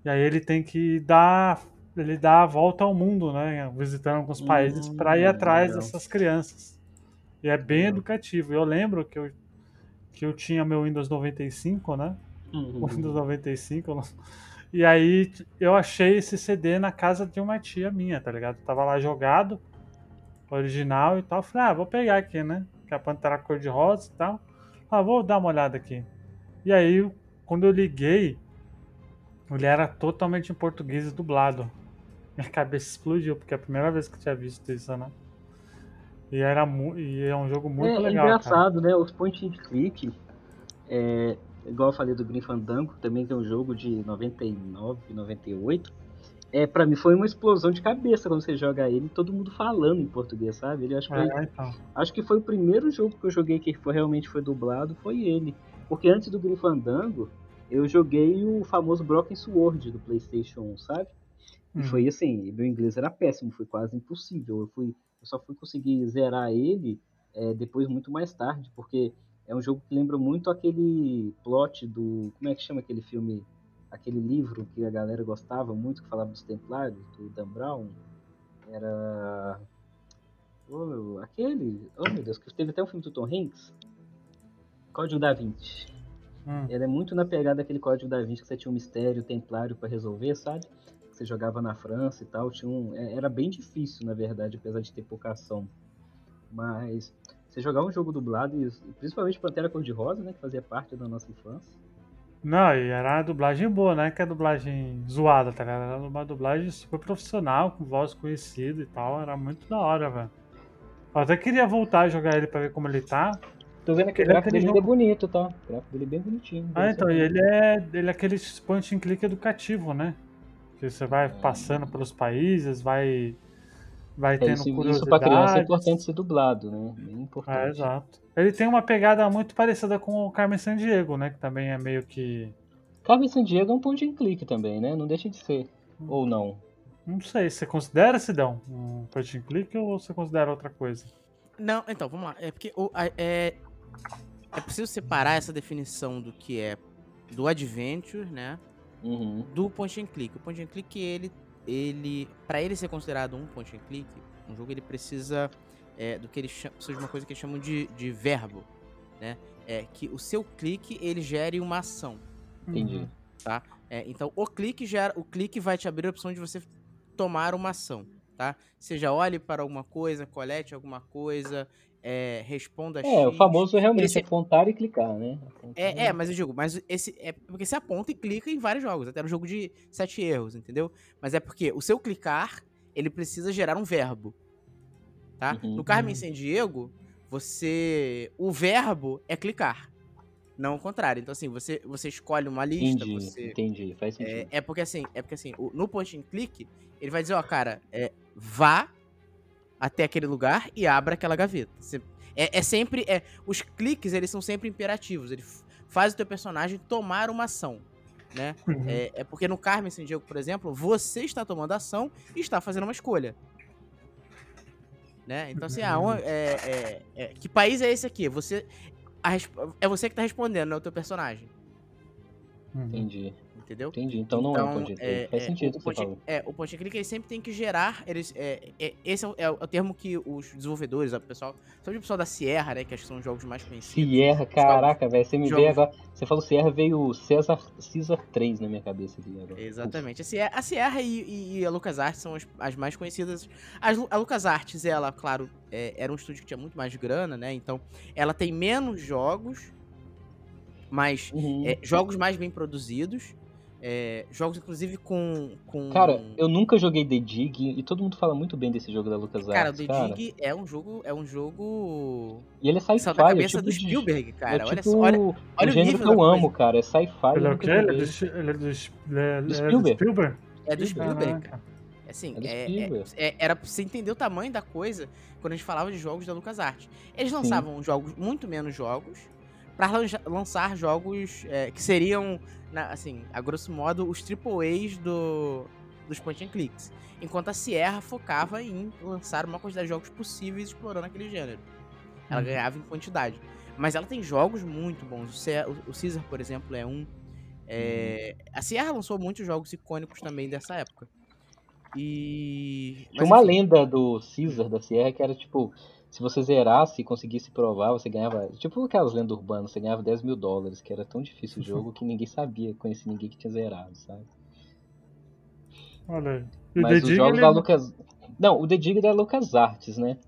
E aí ele tem que dar. Ele dá a volta ao mundo, né? Visitando alguns países hum, para ir atrás legal. dessas crianças. E é bem educativo. Eu lembro que eu, que eu tinha meu Windows 95, né? Uhum. Windows 95. E aí eu achei esse CD na casa de uma tia minha, tá ligado? Tava lá jogado, original e tal. Falei, ah, vou pegar aqui, né? Que é a Pantera cor-de-rosa e tal. Ah, vou dar uma olhada aqui. E aí, quando eu liguei, ele era totalmente em português dublado. Minha cabeça explodiu, porque é a primeira vez que eu tinha visto isso, né? E, era e é um jogo muito é, legal. É engraçado, cara. né? Os point and click, é, igual eu falei do Grim Fandango, também tem um jogo de 99, 98. É, pra mim foi uma explosão de cabeça quando você joga ele, todo mundo falando em português, sabe? Ele acho que, foi, é, então. acho que foi o primeiro jogo que eu joguei que foi, realmente foi dublado, foi ele. Porque antes do Grim Fandango, eu joguei o famoso Broken Sword do PlayStation 1, sabe? E hum. foi assim, meu inglês era péssimo, foi quase impossível. Eu, fui, eu só fui conseguir zerar ele é, depois muito mais tarde, porque é um jogo que lembra muito aquele plot do. Como é que chama aquele filme? Aquele livro que a galera gostava muito, que falava dos Templários, do Dan Brown. Era. Oh, aquele. Oh meu Deus, que teve até um filme do Tom Hanks. Código da Vinci. Hum. Ele é muito na pegada daquele código da Vinci que você tinha um mistério templário pra resolver, sabe? Você jogava na França e tal, tinha um... é, era bem difícil, na verdade, apesar de ter pouca ação. Mas você jogar um jogo dublado, e principalmente Pantera Cor-de-Rosa, né, que fazia parte da nossa infância. Não, e era a dublagem boa, né? Que é a dublagem zoada, tá ligado? Era uma dublagem super profissional, com voz conhecida e tal. Era muito da hora, velho. Eu até queria voltar a jogar ele pra ver como ele tá. Tô vendo que o é gráfico dele ainda é jogo- bonito, tá? O gráfico dele é bem bonitinho. Ah, então, e ele é, ele é aquele point and click educativo, né? Que você vai passando pelos países, vai, vai É, tendo isso, curiosidades. isso pra criança é importante ser dublado, né? Bem importante. É, exato. Ele tem uma pegada muito parecida com o Carmen Sandiego, né? Que também é meio que. Carmen Sandiego é um point and click também, né? Não deixa de ser. Ou não. Não sei, você considera, Sidão, um point and click ou você considera outra coisa? Não, então, vamos lá. É porque o- a- é, é preciso separar essa definição do que é do adventure, né? Uhum. Do point and click. O point and click, ele, ele para ele ser considerado um point and click, um jogo ele precisa é, do que chamam, precisa de uma coisa que eles chamam de, de verbo, né? É que o seu clique ele gere uma ação. Entendi. Uhum. tá? É, então o clique gera, o clique vai te abrir a opção de você tomar uma ação, tá? Seja olhe para alguma coisa, colete alguma coisa, é, responda É, o famoso realmente Esse- apontar e clicar, né? Apontar É, é, mas eu digo, mas esse é porque você aponta e clica em vários jogos, até no jogo de sete erros, entendeu? Mas é porque o seu clicar, ele precisa gerar um verbo, tá? Uhum. No Carmen Uhum. San Diego, você, o verbo é clicar, não o contrário. Então assim, você você escolhe uma lista, Entendi, você entendi. Faz sentido. é, é porque assim, é porque assim, no point and click, ele vai dizer, ó, cara, é, vá até aquele lugar e abra aquela gaveta. Você- é, é sempre, é, os cliques, eles são sempre imperativos, ele faz o teu personagem tomar uma ação, né? Uhum. É, é porque no Carmen San Diego, por exemplo, você está tomando ação e está fazendo uma escolha. Né? Então assim, ah, é, é- é- que país é esse aqui? Você, a é você que tá respondendo, não é o teu personagem, Uhum. Entendi, entendeu? entendi. Então, não é um point and click. Faz sentido o que você é, o point and click ele sempre tem que gerar. Eles, é, é- esse é o, é o termo que os desenvolvedores, o pessoal, sabe o pessoal da Sierra, né? Que acho que são os jogos mais conhecidos. Sierra, caraca, velho. Você me Jogos. veio agora. Você falou Sierra, veio o César, Caesar 3 na minha cabeça aqui agora. Exatamente. A Sierra, a Sierra e, e- a LucasArts são as, as mais conhecidas. As a LucasArts, ela, claro, é, era um estúdio que tinha muito mais grana, né? Então, ela tem menos jogos, mas Uhum. é, jogos mais bem produzidos. É, jogos, inclusive, com. com Cara, eu nunca joguei The Dig e todo mundo fala muito bem desse jogo da LucasArts, Cara, cara. o The Dig é um jogo. É um jogo. E ele é Saiu sci-fi, da é cabeça tipo do de- Spielberg, cara. é olha tipo só. Olha, o olha o gênero nível que eu amo, coisa. cara. É sci-fi. Ele é o quê? Ele é do, Sch- ele é do, ele é- ele é do Spielberg. Spielberg? É do Spielberg, cara. Assim, É do é- Spielberg. é- é- era pra você entender o tamanho da coisa quando a gente falava de jogos da LucasArts. Eles lançavam jogos, muito menos jogos, pra lança- lançar jogos é, que seriam, na- assim, a grosso modo, os AAAs do, dos point and clicks. Enquanto a Sierra focava em lançar uma quantidade de jogos possíveis explorando aquele gênero. Ela Uhum. ganhava em quantidade. Mas ela tem jogos muito bons. O, Caesar, por exemplo, é um. É, A Sierra lançou muitos jogos icônicos também dessa época. E. Tinha uma enfim, lenda do Caesar da Sierra que era tipo, se você zerasse e conseguisse provar, você ganhava. Tipo aquelas lendas urbanas, você ganhava 10 mil dólares, que era tão difícil o jogo que ninguém sabia, conhecia ninguém que tinha zerado, sabe? Olha aí. E o Mas os jogos ele- da Lucas. Não, o The Dig é da LucasArts, né?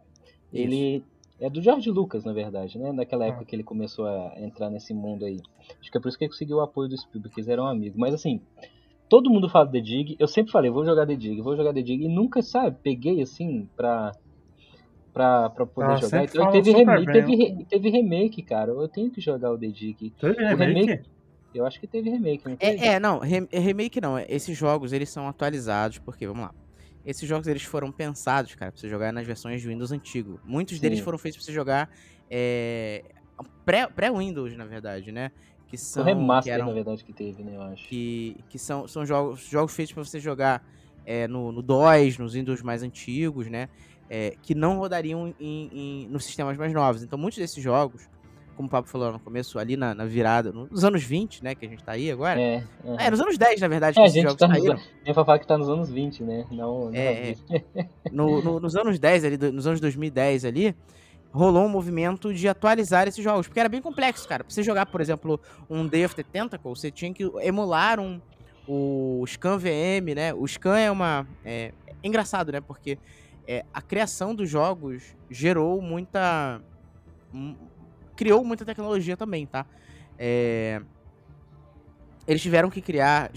Ele é do George Lucas, na verdade, né? Naquela Ah. época que ele começou a entrar nesse mundo aí. Acho que é por isso que ele conseguiu o apoio do Spielberg, que eles eram amigos. Mas assim, todo mundo fala The Dig. Eu sempre falei, vou jogar The Dig, vou jogar The Dig. E nunca, sabe, peguei assim pra. Pra, pra poder Ah, jogar. Então, e teve, bem, teve, re- teve remake, cara. Eu tenho que jogar o The Dig. Teve o remake? remake- Eu acho que teve remake, não teve? É, é, não, re- remake não. Esses jogos, eles são atualizados, porque, vamos lá. Esses jogos, eles foram pensados, cara, pra você jogar nas versões de Windows antigo. Muitos deles Sim. foram feitos pra você jogar é, pré- pré-Windows, na verdade, né? Que o são... remaster, que eram, na verdade, que teve, né? Eu acho. que, que são, são jogos, jogos feitos pra você jogar é, no, no DOS, nos Windows mais antigos, né? É, que não rodariam em, em- nos sistemas mais novos. Então, muitos desses jogos, como o Pablo falou no começo, ali na, na virada, nos anos 20, né? Que a gente tá aí agora. É, aham. É, nos anos 10, na verdade, É, que a esses jogos tá saíram. Tem pra falar que tá nos anos 20, né? Não, não É, é, No- no- nos anos 10 ali, nos anos 2010 ali, rolou um movimento de atualizar esses jogos, porque era bem complexo, cara. Pra você jogar, por exemplo, um Day of the Tentacle, você tinha que emular um, o Scan VM, né? O Scan é uma... É, é engraçado, né? Porque é, a criação dos jogos gerou muita... criou muita tecnologia também, tá? É, eles tiveram que criar...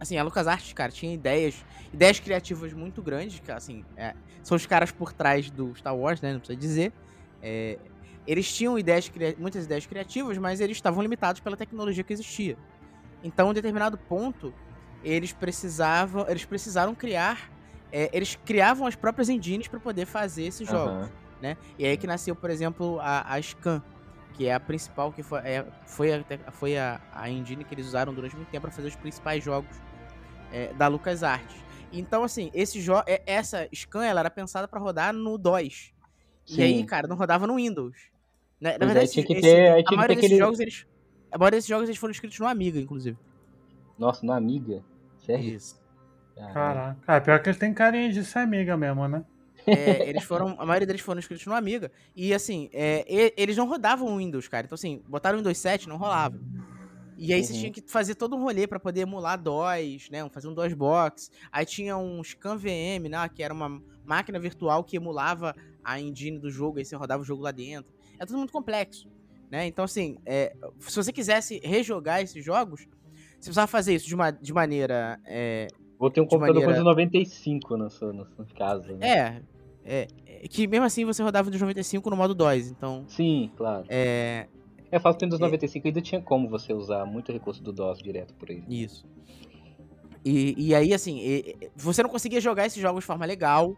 Assim, a LucasArts, cara, tinha ideias... Ideias criativas muito grandes, que, assim... é, são os caras por trás do Star Wars, né? Não precisa dizer. É, eles tinham ideias, muitas ideias criativas, mas eles estavam limitados pela tecnologia que existia. Então, em determinado ponto, eles precisavam, eles precisaram criar, é, eles criavam as próprias engines para poder fazer esses jogos, Aham. né? E aí que nasceu, por exemplo, a, a Scan, que é a principal, que foi, é, foi, a, foi a, a engine que eles usaram durante muito tempo para fazer os principais jogos é, da LucasArts. Então, assim, esse jo é- essa Scan ela era pensada para rodar no DOS. E aí, Sim. cara, não rodava no Windows. Né? Na Pois é, verdade, tinha que esse- ter- aí a maioria ter desses aquele- jogos, eles. A maioria desses jogos eles foram escritos no Amiga, inclusive. Nossa, no Amiga? Sério? Isso. Caraca. Ah, pior que ele tem carinha de ser amiga mesmo, né? É, eles foram. A maioria deles foram escritos no Amiga. E assim, é, eles não rodavam o Windows, cara. Então, assim, botaram o Windows 7, não rolava. E aí você Uhum. tinha que fazer todo um rolê pra poder emular DOS, né? Fazer um DOS box. Aí tinha um Scan VM, né? Que era uma máquina virtual que emulava a engine do jogo, aí você rodava o jogo lá dentro. É tudo muito complexo, né? Então, assim, é, se você quisesse rejogar esses jogos, você precisava fazer isso de, uma, de maneira. É, Vou ter um de computador maneira- com 95 na sua, na sua casa, né? é, é, é, Que mesmo assim você rodava Windows 95 no modo DOS. Então, Sim, claro. é. Eu falo que o Windows É. 95 ainda tinha como você usar muito recurso do DOS direto por aí. Isso. E, e aí, assim, e- você não conseguia jogar esses jogos de forma legal,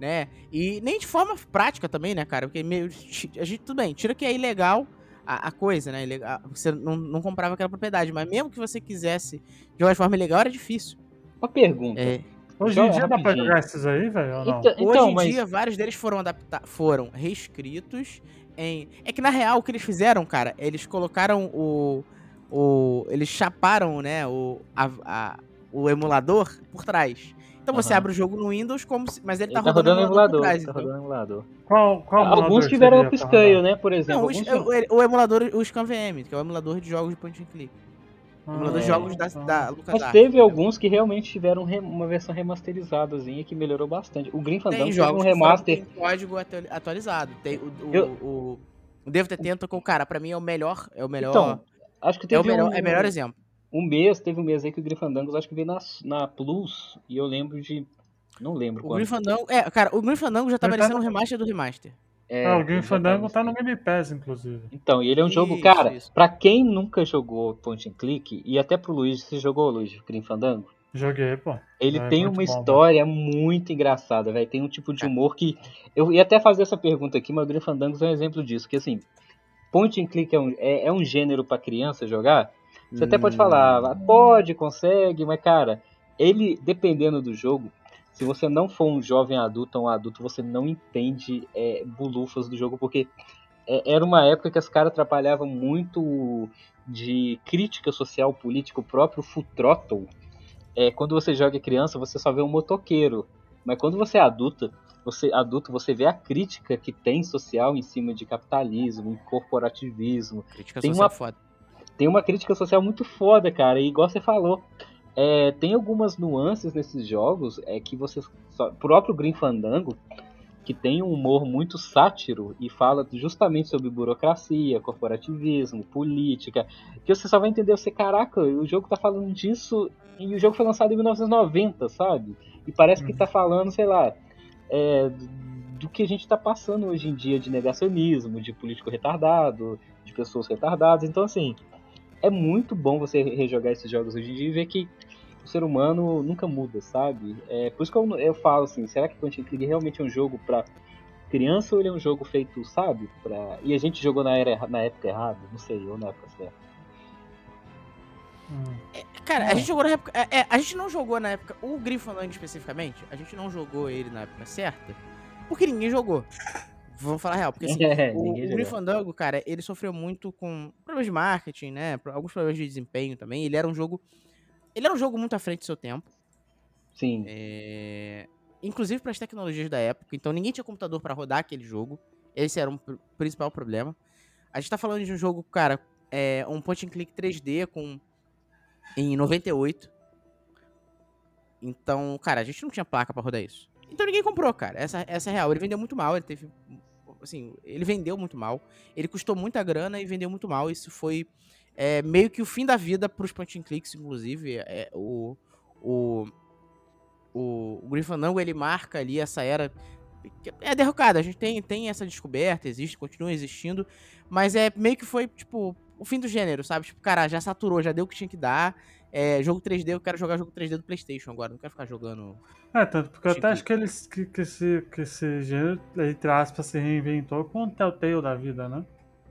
né? E nem de forma prática também, né, cara? Porque meio. A gente, tudo bem, tira que é ilegal a, a coisa, né? Ilegal, você não, não comprava aquela propriedade, mas mesmo que você quisesse jogar de forma ilegal, era difícil. Uma pergunta. É, Hoje em dia dá pra jogar esses aí, velho, não? Então, Hoje então, em mas dia, vários deles foram adaptados, foram reescritos em. É que na real o que eles fizeram, cara, eles colocaram o. o eles chaparam, né, o, a- a- o emulador por trás. Então você Aham. abre o jogo no Windows, como se, mas ele, ele tá tá rodando, rodando emulador trás. Tá então. rodando emulador. Qual, qual Alguns emulador tiveram seria pra upscale, né? Por exemplo. Não, alguns... o, o, o emulador, o ScanVM, que é o emulador de jogos de point and click. O emulador de é, jogos da, então. da Mas teve alguns que realmente tiveram re- uma versão remasterizadazinha que melhorou bastante. O Green Fandango Tem teve um remaster. com código atu- atualizado. Tem o, o, Eu- o, o Devo ter Tentacle, cara, pra mim é o melhor. É o melhor. Então, acho que é teve o melhor, um, é o melhor exemplo. um mês, teve um mês aí que o Grifandangos acho que veio na, na Plus, e eu lembro de. Não lembro O quando. É, cara, o Grim Fandango já tá Ele tá parecendo um remaster do remaster. É, Ah, o já Fandango tá no. Game Pass, inclusive. Então, e ele é um jogo, Isso, cara, isso. pra quem nunca jogou Point and Click, e até pro Luigi, você jogou, Luigi, Grim Fandango? Joguei, pô. Ele É, tem uma bom, história muito engraçada, velho. Tem um tipo de humor que. Eu ia até fazer essa pergunta aqui, mas o Grim Fandangos é um exemplo disso. Que assim, Point and Click é um, é, é um gênero pra criança jogar. Você até pode falar, ah, pode, consegue, mas cara, ele, dependendo do jogo, se você não for um jovem adulto ou um adulto, você não entende é, bulufas do jogo, porque é- era uma época que os caras atrapalhavam muito de crítica social política, o próprio Full Throttle. É, quando você joga criança, você só vê um motoqueiro. Mas quando você é adulto, você adulto, você vê a crítica que tem social em cima de capitalismo, corporativismo, Crítica Tem social uma- foda. tem uma crítica social muito foda, cara. E igual você falou, é, tem algumas nuances nesses jogos é que você. Só, o próprio Green Fandango, que tem um humor muito sátiro e fala justamente sobre burocracia, corporativismo, política, que você só vai entender você, caraca, o jogo tá falando disso e o jogo foi lançado em 1990, sabe? E parece que Uhum. tá falando, sei lá, é, do do que a gente tá passando hoje em dia de negacionismo, de político retardado, de pessoas retardadas. Então, assim, é muito bom você rejogar esses jogos hoje em dia e ver que o ser humano nunca muda, sabe? É, por isso que eu, eu falo assim, será que and Click realmente é um jogo pra criança ou ele é um jogo feito, sabe? Pra... E a gente jogou na, era, na época errada? Não sei, ou na época certa. Hum. Cara, a É. gente jogou na época. é, é, a gente não jogou na época. O Fandango especificamente, a gente não jogou ele na época certa. Porque ninguém jogou. Vamos falar a real. Porque assim, É, o, o cara, ele sofreu muito com problemas de marketing, né? Alguns problemas de desempenho também. Ele era um jogo. Ele era um jogo muito à frente do seu tempo. Sim, É, Inclusive para as tecnologias da época. Então ninguém tinha computador para rodar aquele jogo. Esse era um pr- principal problema. A gente tá falando de um jogo, cara, é um point and click 3D com em 98. Então, cara, a gente não tinha placa pra rodar isso. Então ninguém comprou, cara. Essa, essa é real. Ele vendeu muito mal, ele teve assim, ele vendeu muito mal. Ele custou muita grana e vendeu muito mal. Isso foi é, meio que o fim da vida pros point and clicks, inclusive. É, o, o, o, o Grim Fandango, ele marca ali essa era é derrocada. A gente tem, tem essa descoberta, existe, continua existindo, mas é meio que foi, tipo, o fim do gênero, sabe? Tipo, cara, já saturou, já deu o que tinha que dar. É, jogo 3D, eu quero jogar jogo 3D do PlayStation agora, não quero ficar jogando. É, tanto porque eu até acho que, eles, que, que, esse, que esse gênero, entre aspas, se reinventou com o Telltale da vida, né?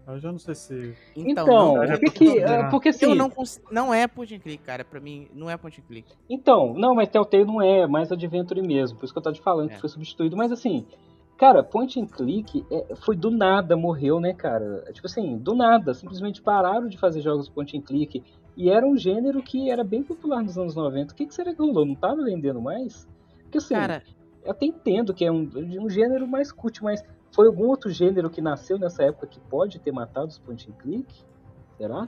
Eu já não sei se. Então, Então, não, o que que. é, Porque assim. eu não, cons- não é point and click, cara, pra mim, não é point and click. Então, não, mas Telltale não é, é mais Adventure mesmo. Por isso que eu tô te falando É. que foi substituído. Mas assim, cara, Point and Click é, foi do nada, morreu, né, cara? Tipo assim, do nada. Simplesmente pararam de fazer jogos Point and Click. E era um gênero que era bem popular nos anos 90. O que, que será que rolou? Não tava vendendo mais? Porque assim, Cara, eu até entendo que é um, um gênero mais cult, mas foi algum outro gênero que nasceu nessa época que pode ter matado os Point and Click? Será?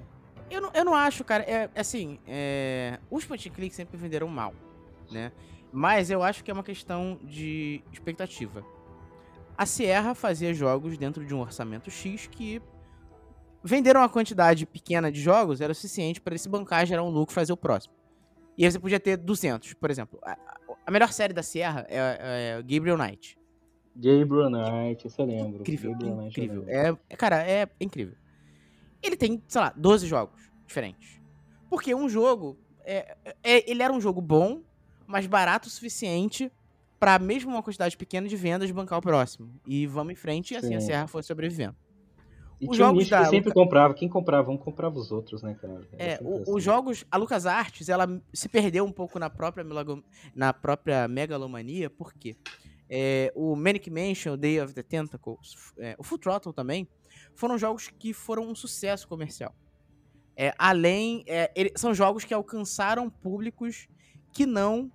Eu não, eu não acho, cara. É, assim, é, os point and click sempre venderam mal, né? Mas eu acho que é uma questão de expectativa. A Sierra fazia jogos dentro de um orçamento X que venderam uma quantidade pequena de jogos, era o suficiente para esse bancar gerar um lucro e fazer o próximo. E aí você podia ter 200, por exemplo. A, a- a melhor série da Sierra é, é Gabriel Knight. Gabriel Knight, isso eu lembro. Incrível, incrível. É, cara, é incrível. Ele tem, sei lá, 12 jogos diferentes. Porque um jogo, é, é- ele era um jogo bom, mas barato o suficiente pra mesmo uma quantidade pequena de vendas bancar o próximo. E vamos em frente e assim a Sim. Serra foi sobrevivendo. E Os tinha um jogos nicho da que sempre Luca- comprava. Quem comprava um, comprava os outros, né, cara? É, o- assim. os jogos, a Lucas Arts, ela se perdeu um pouco na própria, na própria megalomania, por quê? É, o Manic Mansion, o Day of the Tentacles, é, o Full Throttle também, foram jogos que foram um sucesso comercial. É, além, é, ele- são jogos que alcançaram públicos que não,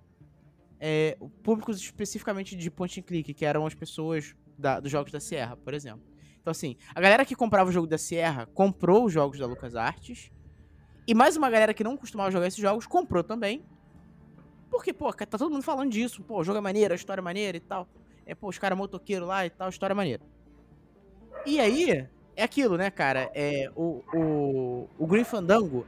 é, públicos especificamente de point and click, que eram as pessoas da- dos jogos da Sierra, por exemplo. Então assim, a galera que comprava o jogo da Sierra comprou os jogos da LucasArts, e mais uma galera que não costumava jogar esses jogos comprou também. Porque, pô, tá todo mundo falando disso. Pô, o jogo é maneiro, a história é maneira e tal. É, pô, os caras motoqueiros lá e tal, história é maneira. E aí, é aquilo, né, cara? É, o, o, o Grim Fandango,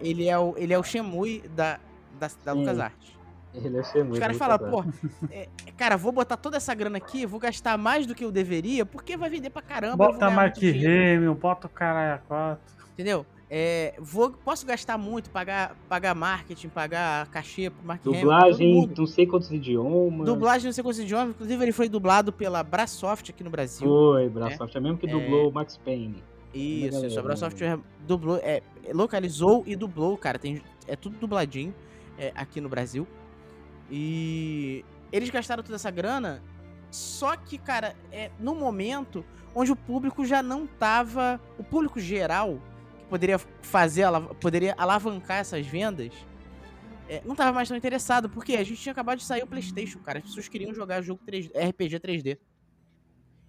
ele é o, ele é o Shenmue da, da, da. LucasArts. Ele é ser Os caras falam, pô, é, cara, vou botar toda essa grana aqui, vou gastar mais do que eu deveria, porque vai vender pra caramba. Bota Mark muito. Hamill, bota o caralho a quatro. Entendeu? É, vou, posso gastar muito, pagar, pagar marketing, pagar cachê pro Mark Dublagem, mundo. não sei quantos idiomas. Dublagem não sei quantos idiomas, inclusive ele foi dublado pela Brasoft aqui no Brasil. Foi, Brasoft. É mesmo que É. dublou o Max Payne. Isso, isso. A Brasoft né? dublou, é, localizou e dublou, cara. Tem, é tudo dubladinho é, aqui no Brasil. E eles gastaram toda essa grana, só que, cara, é no momento onde o público já não tava. O público geral, que poderia fazer, poderia alavancar essas vendas, é, não tava mais tão interessado. Porque a gente tinha acabado de sair o PlayStation, cara. As pessoas queriam jogar jogo 3D, RPG 3D.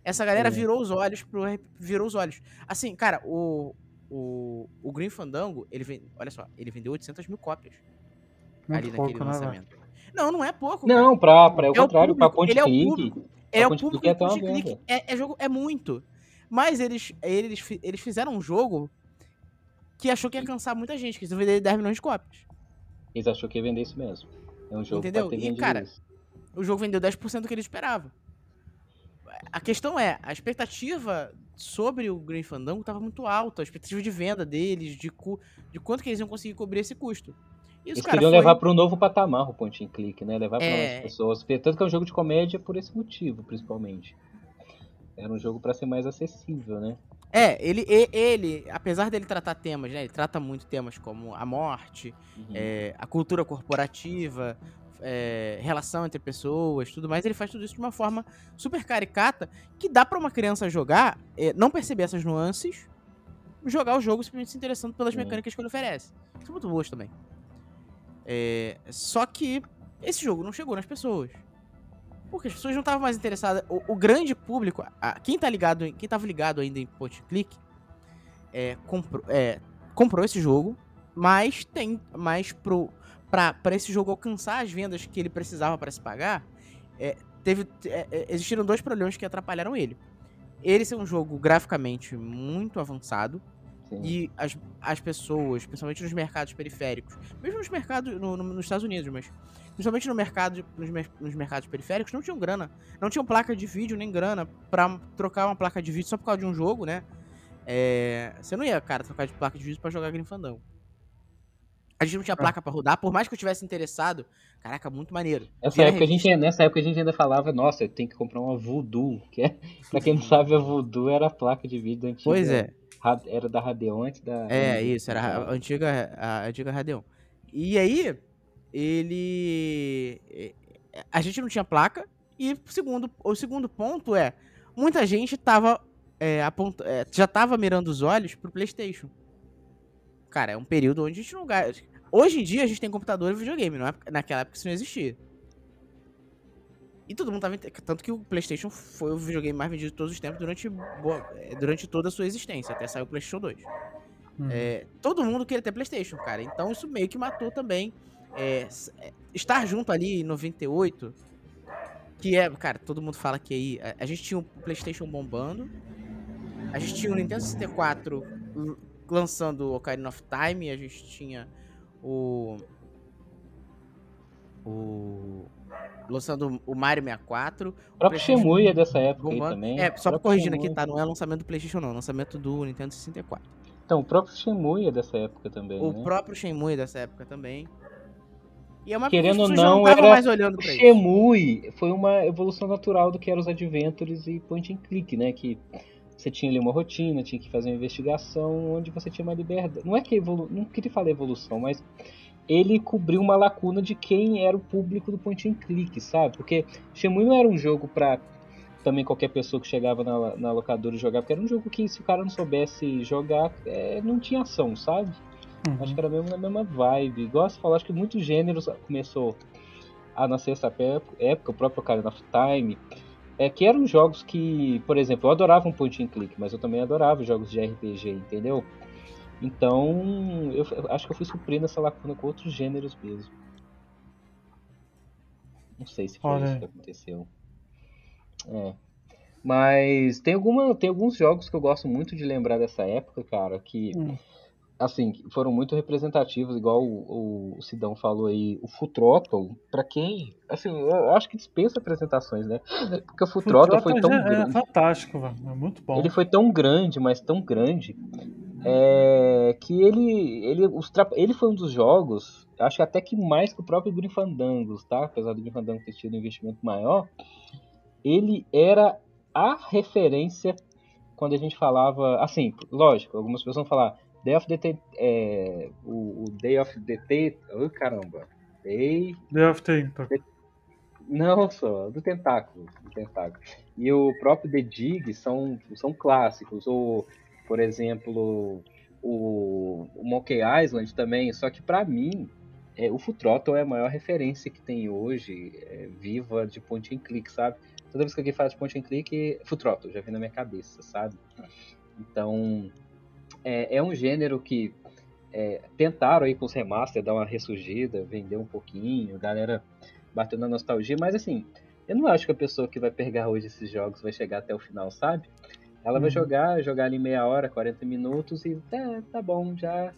Essa galera É. virou os olhos pro virou os olhos. Assim, cara, o o, o Green Fandango, ele vende, olha só, ele vendeu 800 mil cópias ali Muito naquele pouco, né, velho? lançamento. Não, não é pouco, cara. Não, pra, pra, é o É o contrário, pra público, Point ele é o Click. público. É o público é uma Click. venda. É, é jogo, é muito. Mas eles, eles, eles fizeram um jogo que achou que ia cansar muita gente, que eles vender 10 milhões de cópias. Eles achou que ia vender isso mesmo. É um jogo Entendeu? ter E, cara, isso. O jogo vendeu 10% do que eles esperavam. A questão é, a expectativa sobre o Green Fandango estava muito alta, a expectativa de venda deles, de, de quanto que eles iam conseguir cobrir esse custo. E Eles queriam foi- levar para um novo patamar o Point and Click, né? Levar para É. mais pessoas. Tanto que é um jogo de comédia por esse motivo, principalmente. Era um jogo para ser mais acessível, né? É, ele, ele, apesar dele tratar temas, né? Ele trata muito temas como a morte, Uhum. é, a cultura corporativa, é, relação entre pessoas, tudo mais. Ele faz tudo isso de uma forma super caricata que dá pra uma criança jogar, é, não perceber essas nuances, jogar o jogo simplesmente se interessando pelas mecânicas que ele oferece. São muito boas também. É, só que esse jogo não chegou nas pessoas. Porque as pessoas não estavam mais interessadas. O, o grande público, a- quem tá ligado, em- quem tava ligado ainda em point click, é, comprou, é, comprou esse jogo, mas tem, mas pro para esse jogo alcançar as vendas que ele precisava para se pagar, é, teve é, é, existiram dois problemas que atrapalharam ele. Ele ser um jogo graficamente muito avançado Sim. e as, as pessoas, principalmente nos mercados periféricos, mesmo nos mercados no- no- nos Estados Unidos, mas principalmente no mercado, nos, nos mercados periféricos, não tinham grana, não tinham placa de vídeo nem grana pra trocar uma placa de vídeo só por causa de um jogo, né? É, você não ia, cara, trocar de placa de vídeo pra jogar Grim Fandango. A gente não tinha placa pra rodar, por mais que eu tivesse interessado, caraca, muito maneiro. Nessa época, a gente, nessa época a gente ainda falava, nossa, eu tenho que comprar uma Voodoo, que é, pra quem não sabe, a Voodoo era a placa de vídeo antiga. Pois é. Ra- Era da Radeon antes da... É, isso, era a antiga, a antiga Radeon. E aí, ele. A gente não tinha placa. E o segundo, o segundo ponto é: muita gente tava. é, aponta- é, já tava mirando os olhos pro PlayStation. Cara, é um período onde a gente não. Hoje em dia a gente tem computador e videogame, não é? naquela época isso não existia. E todo mundo tava. Tanto que o PlayStation foi o videogame mais vendido de todos os tempos durante, boa- eh, durante toda a sua existência, até sair o PlayStation 2. Uhum. É, todo mundo queria ter PlayStation, cara. Então isso meio que matou também. é, é, estar junto ali em 98, que é, cara, todo mundo fala que aí. A, a gente tinha o PlayStation bombando, a gente tinha o Nintendo 64 l- lançando o Ocarina of Time, a gente tinha o. O. Lançando o Mario 64. O próprio Shemui é dessa época também. É, só corrigindo aqui, Shenmue- tá? Não é lançamento do PlayStation, não, é lançamento do Nintendo 64. Então, o próprio Shemui é dessa época também, O né? próprio Shenmue dessa época também. E é uma Querendo ou não, estavam era mais olhando pra isso. Shemui foi uma evolução natural do que eram os adventures e point and click, né? Que você tinha ali uma rotina, tinha que fazer uma investigação onde você tinha uma liberdade. Não é que evolu... não queria falar evolução, mas ele cobriu uma lacuna de quem era o público do point and click, sabe? Porque Shemui não era um jogo pra também qualquer pessoa que chegava na, na locadora e jogava, porque era um jogo que se o cara não soubesse jogar, é, não tinha ação, sabe? Uhum. Acho que era mesmo na mesma vibe. Igual você falou, acho que muitos gêneros começou a nascer essa época, o próprio Ocarina of Time. É que eram jogos que, por exemplo, eu adorava um point and click, mas eu também adorava jogos de RPG, entendeu? Então, eu acho que eu fui suprindo essa lacuna com outros gêneros mesmo. Não sei se foi Olha isso que aconteceu. É. Mas tem, alguma, tem alguns jogos que eu gosto muito de lembrar dessa época, cara, que Hum. assim, foram muito representativos, igual o, o Sidão falou aí, o Full Throttle, pra quem, assim, eu acho que dispensa apresentações, né? Porque o Throttle foi tão é, é grande, fantástico, velho. É muito bom. ele foi tão grande, mas tão grande, é, que ele, ele, os ele foi um dos jogos, acho que até que mais que o próprio Grim Fandangos, tá? Apesar do Grim Fandango ter tido um investimento maior, ele era a referência quando a gente falava, assim, lógico, algumas pessoas vão falar Day of the Tent- é, o, o Day of the Tent- Oi, caramba. Day Day of Tentacle. não só, do Tentáculo, do Tentáculo. E o próprio The Dig são, são clássicos. Ou, por exemplo, o, o Monkey Island também. Só que pra mim, é, o Full Throttle é a maior referência que tem hoje, é, viva de point and click, sabe? Toda vez que alguém fala de point and click, Full Throttle já vem na minha cabeça, sabe? Então, é, é um gênero que é, tentaram aí com os remaster dar uma ressurgida, vender um pouquinho, galera bateu na nostalgia, mas assim, eu não acho que a pessoa que vai pegar hoje esses jogos vai chegar até o final, sabe? Ela vai Uhum. jogar, jogar ali meia hora, 40 minutos e tá, tá bom, já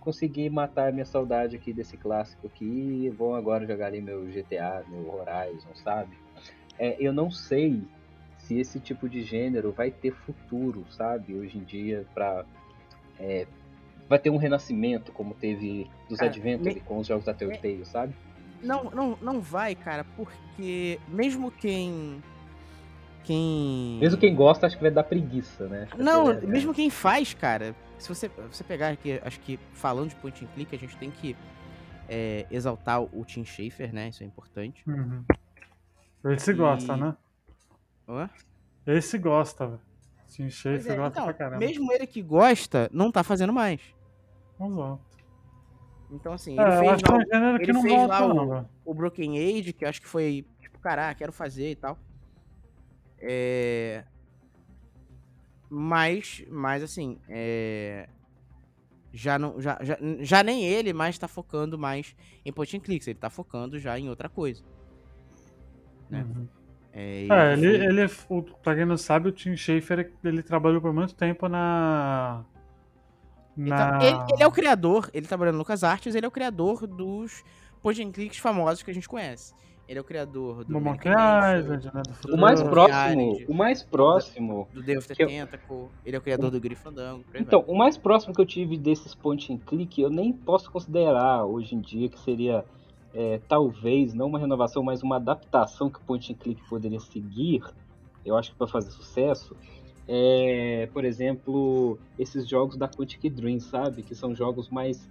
consegui matar a minha saudade aqui desse clássico aqui, vou agora jogar ali meu GTA, meu Horizon, sabe? É, eu não sei se esse tipo de gênero vai ter futuro, sabe? Hoje em dia, pra. é, vai ter um renascimento, como teve dos Cara, Adventure me- com os jogos da Telltale, sabe? Não, não, não vai, cara, porque mesmo quem. Quem. Mesmo quem gosta, acho que vai dar preguiça, né? Não, ser verdade. mesmo quem faz, cara. Se você, você pegar aqui, acho que falando de point and click, a gente tem que é, exaltar o Tim Schafer, né? Isso é importante. Uhum. Esse E- gosta, né? Hã? Esse gosta, velho. Sim, Pois Schaefer é, gosta então, pra caramba. mesmo ele que gosta, não tá fazendo mais. Exato. Então, assim, É, ele fez acho que é lá um ele não fez volta, lá não, o- o Broken Age, que eu acho que foi tipo, cara, ah, quero fazer e tal. É... Mas, mas assim, é... já, não, já, já, já nem ele mais tá focando mais em point and clicks, ele tá focando já em outra coisa. Né? Uhum. É, É, ele ele, foi- ele, o- pra quem não sabe, o Tim Schafer, ele trabalhou por muito tempo na... Então, na... ele, ele é o criador, ele trabalhando no LucasArts, ele é o criador dos point and clicks famosos que a gente conhece. Ele é o criador do Monkey Island, né, do O mais próximo, o mais próximo do the eu- Tentacle, ele é o criador do Grifandango. Então, o mais próximo que eu tive desses point and click, eu nem posso considerar hoje em dia que seria é, talvez não uma renovação, mas uma adaptação que o point and click poderia seguir. Eu acho que para fazer sucesso, é, por exemplo, esses jogos da Quantic Dream, sabe, que são jogos mais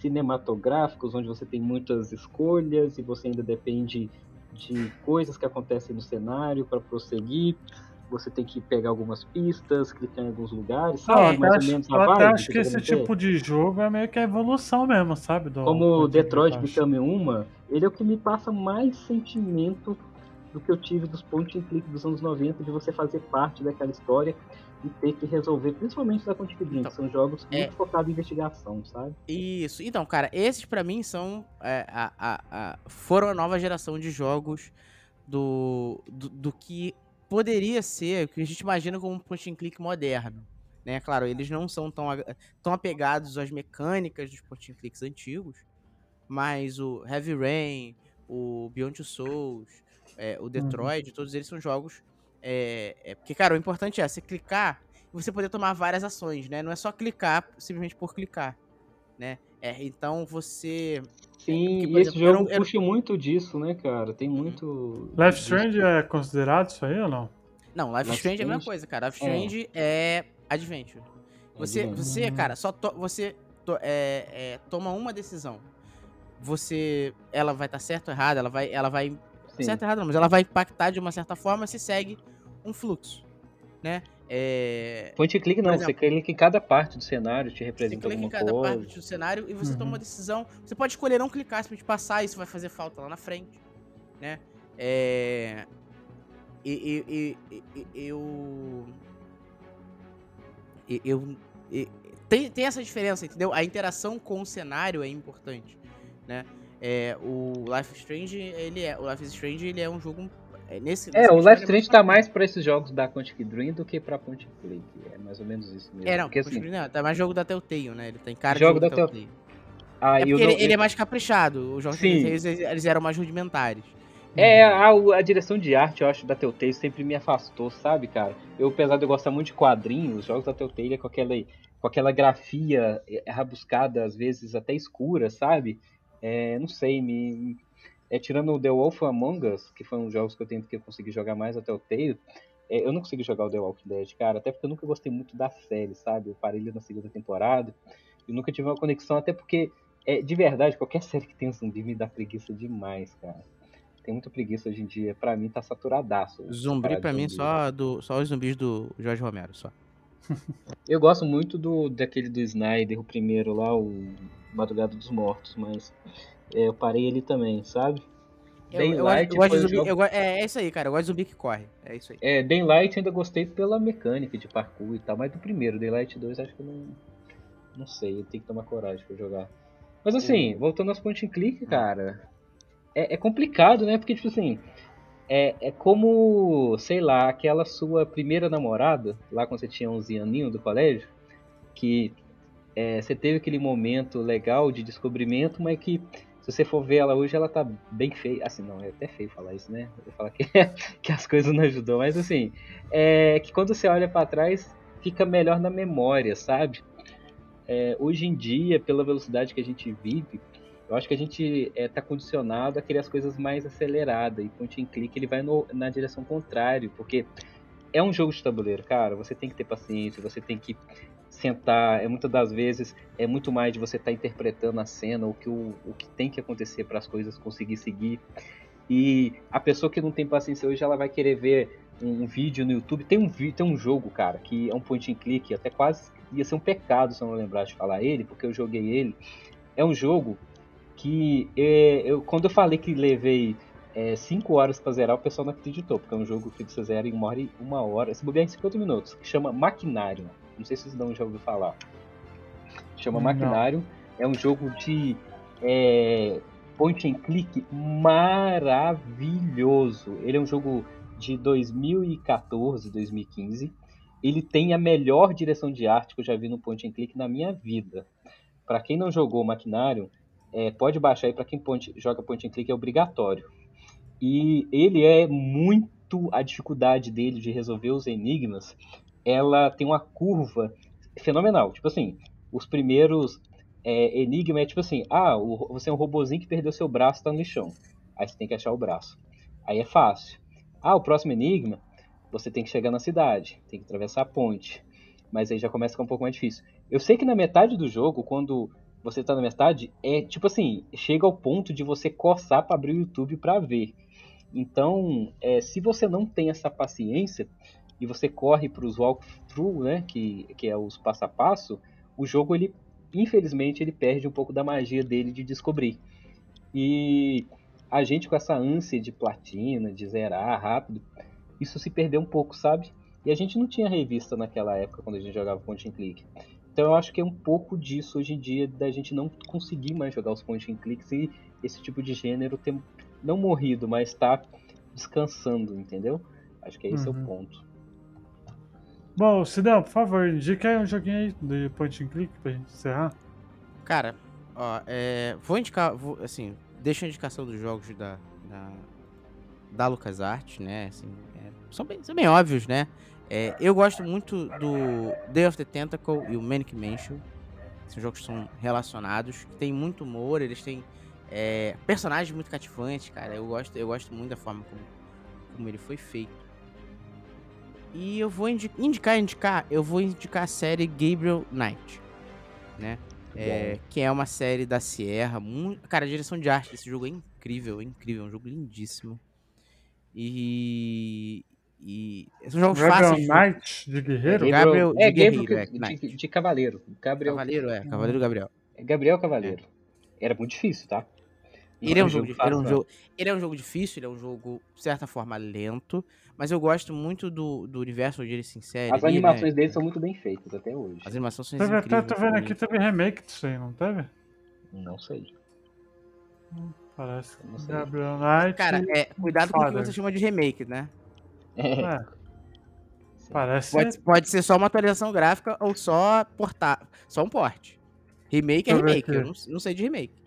cinematográficos, onde você tem muitas escolhas e você ainda depende de coisas que acontecem no cenário para prosseguir. Você tem que pegar algumas pistas, clicar em alguns lugares, sabe? eu mais até ou acho, menos a eu acho que esse tipo de jogo é meio que a evolução mesmo, sabe? Do, Como do Detroit Detroit. Become Uma, ele é o que me passa mais sentimento do que eu tive dos point and click dos anos 90, de você fazer parte daquela história e ter que resolver, principalmente da Quantic Dream, Então, que são jogos é- muito focados em investigação, sabe? Isso. Então, cara, esses pra mim são. é, a, a- a- foram a nova geração de jogos do, do, do que poderia ser, o que a gente imagina como um point and click moderno. Né? Claro, eles não são tão, tão apegados às mecânicas dos point and clicks antigos, mas o Heavy Rain, o Beyond Two Souls, é, o Detroit, todos eles são jogos. É, é, porque, cara, o importante é você clicar e você poder tomar várias ações, né? Não é só clicar simplesmente por clicar, né? É, então você. Sim, porque, e esse exemplo, jogo não- eu não- puxa muito disso, né, cara? Tem muito. Life. Strange é considerado isso aí ou não? Não, Life, Life Strange é a mesma coisa, cara. Life É. Strange é, Adventure. Você, Adventure. você cara, só to- você to- é, é, toma uma decisão. Você, ela vai estar certa ou errada, ela vai, ela vai Sim. certo ou errado não, mas ela vai impactar de uma certa forma se segue um fluxo, né? É, Point and click não, Por você exemplo, clica em cada parte do cenário, te você representa clica em alguma cada coisa. parte do cenário e você Uhum. toma uma decisão. Você pode escolher não clicar, simplesmente passar, isso vai fazer falta lá na frente, né? É... E, e- e- e- e- eu... e- Eu... e- Tem, tem essa diferença, entendeu? A interação com o cenário é importante, né? É, o Life Strange, ele é... O Life Strange, ele é um jogo... É, nesse, É, o Life ele Strange tá mais pra esses jogos da Quantic Dream do que pra Point and Click. É mais ou menos isso mesmo. É, não, Porque, assim, não, tá mais jogo da Telltale, né? Ele tem cara Jogo de jogo da Telltale. ah, É porque ele, ele é mais caprichado. Os jogos Sim. eles, eles eram mais rudimentares. É, a, a direção de arte, eu acho, da Telltale sempre me afastou, sabe, cara? Eu, apesar de eu gostar muito de quadrinhos, os jogos da Telltale é com aquela, com aquela grafia é, rabuscada, às vezes até escura, sabe? É, não sei, me... É, tirando o The Wolf Among Us, que foi um dos jogos que eu tento que eu consegui jogar mais da Telltale, é, eu não consegui jogar o The Walking Dead, cara, até porque eu nunca gostei muito da série, sabe? Eu parei na segunda temporada e nunca tive uma conexão, até porque, é, de verdade, qualquer série que tenha zumbi me dá preguiça demais, cara tem muita preguiça hoje em dia. Pra mim tá saturadaço. Zumbi, pra mim, zumbi. só, do, só os zumbis do Jorge Romero, só. Eu gosto muito do daquele do Snyder, o primeiro lá, o Madrugada dos Mortos, mas é, eu parei ele também, sabe? Eu, eu, gosto- Daylight eu gosto de zumbi. jogo- eu go- é, é isso aí, cara. Eu gosto de zumbi que corre. É isso aí. É, Daylight ainda gostei pela mecânica de parkour e tal, mas do primeiro, Daylight 2, acho que eu não. Não sei, eu tenho que tomar coragem pra jogar. Mas assim, voltando aos point and click, cara, é, é complicado, né? Porque, tipo assim, é, é como, sei lá, aquela sua primeira namorada, lá quando você tinha 11 aninhos do colégio, que é, você teve aquele momento legal de descobrimento, mas que se você for ver ela hoje, ela tá bem feia. Assim, não, é até feio falar isso, né? Eu falar que, que as coisas não ajudou, mas assim, é que quando você olha pra trás, fica melhor na memória, sabe? É, hoje em dia, pela velocidade que a gente vive, eu acho que a gente é, tá condicionado a querer as coisas mais aceleradas. E point and click ele vai no- na direção contrária, porque é um jogo de tabuleiro, cara. Você tem que ter paciência, você tem que sentar. É muitas das vezes é muito mais de você estar interpretando a cena, o que, o, o que tem que acontecer para as coisas conseguir seguir. E a pessoa que não tem paciência hoje, ela vai querer ver um vídeo no YouTube. Tem um, vi- tem um jogo, cara, que é um point and click, até quase ia ser um pecado se eu não lembrasse de falar ele, porque eu joguei ele. É um jogo que é, eu, quando eu falei que levei 5 horas pra zerar, o pessoal não acreditou, porque é um jogo que você zera em uma hora, uma hora se bobear em 50 minutos, que chama Maquinário. Não sei se vocês não já ouviram falar. Chama Não. Maquinário. É um jogo de é, point and click maravilhoso. Ele é um jogo de 2014, 2015. Ele tem a melhor direção de arte que eu já vi no point and click na minha vida. Pra quem não jogou Maquinário, é, pode baixar aí pra quem point- joga point and click é obrigatório. E ele é muito a dificuldade dele de resolver os enigmas. Ela tem uma curva fenomenal. Tipo assim, os primeiros é, é tipo assim, ah, o- você é um robozinho que perdeu seu braço, tá no lixão. Aí você tem que achar o braço. Aí é fácil. Ah, o próximo enigma, você tem que chegar na cidade, tem que atravessar a ponte. Mas aí já começa a ficar um pouco mais difícil. Eu sei que na metade do jogo, quando você tá na metade, é tipo assim, chega ao ponto de você coçar pra abrir o YouTube pra ver. Então, é, se você não tem essa paciência e você corre para os walkthrough, né, que, que é os passo a passo, o jogo ele infelizmente ele perde um pouco da magia dele de descobrir. E a gente com essa ânsia de platina, de zerar rápido, isso se perdeu um pouco, sabe? E a gente não tinha revista naquela época quando a gente jogava point and click. Então eu acho que é um pouco disso hoje em dia da gente não conseguir mais jogar os point and clicks e esse tipo de gênero ter não morrido, mas tá descansando, entendeu? Acho que esse é Uhum. o ponto. Bom, Sidão, por favor, indica aí um joguinho aí de point and click pra gente encerrar. Cara, ó, é, vou indicar, vou, assim, deixa a indicação dos jogos da, da, da LucasArts, né, assim, é, são, bem, são bem óbvios, né, É, eu gosto muito do Day of the Tentacle e o Manic Mansion, são jogos que são relacionados, que tem muito humor, eles têm é, personagens muito cativantes, cara, eu gosto, eu gosto muito da forma como, como ele foi feito. E eu vou indi- indicar, indicar, eu vou indicar a série Gabriel Knight, né? É, que é uma série da Sierra. Muito... Cara, a direção de arte desse jogo é incrível, é incrível. É um jogo lindíssimo. E. E. São jogos Gabriel fáceis. de- Knight de Guerreiro? É, Gabriel é de Gabriel Guerreiro, que- é, de, Knight. de Cavaleiro. Gabriel, Cavaleiro, é. Cavaleiro Gabriel. é Gabriel Cavaleiro. Era muito difícil, tá? Ele é um jogo, ele é um jogo, ele é um jogo difícil, ele é um jogo, de certa forma, lento. Mas eu gosto muito do, do universo onde ele se insere. As ali, animações né? dele são muito bem feitas até hoje. As animações são Teve, até, incríveis. tô vendo aqui, teve remake disso aí, não teve? Não sei. Parece. Não sei. Gabriel Knight. Cara, é, cuidado com o que Father. você chama de remake, né? É, Sim. parece. Pode, pode ser só uma atualização gráfica ou só portar, só um porte. Remake é remake, eu não, não sei de remake.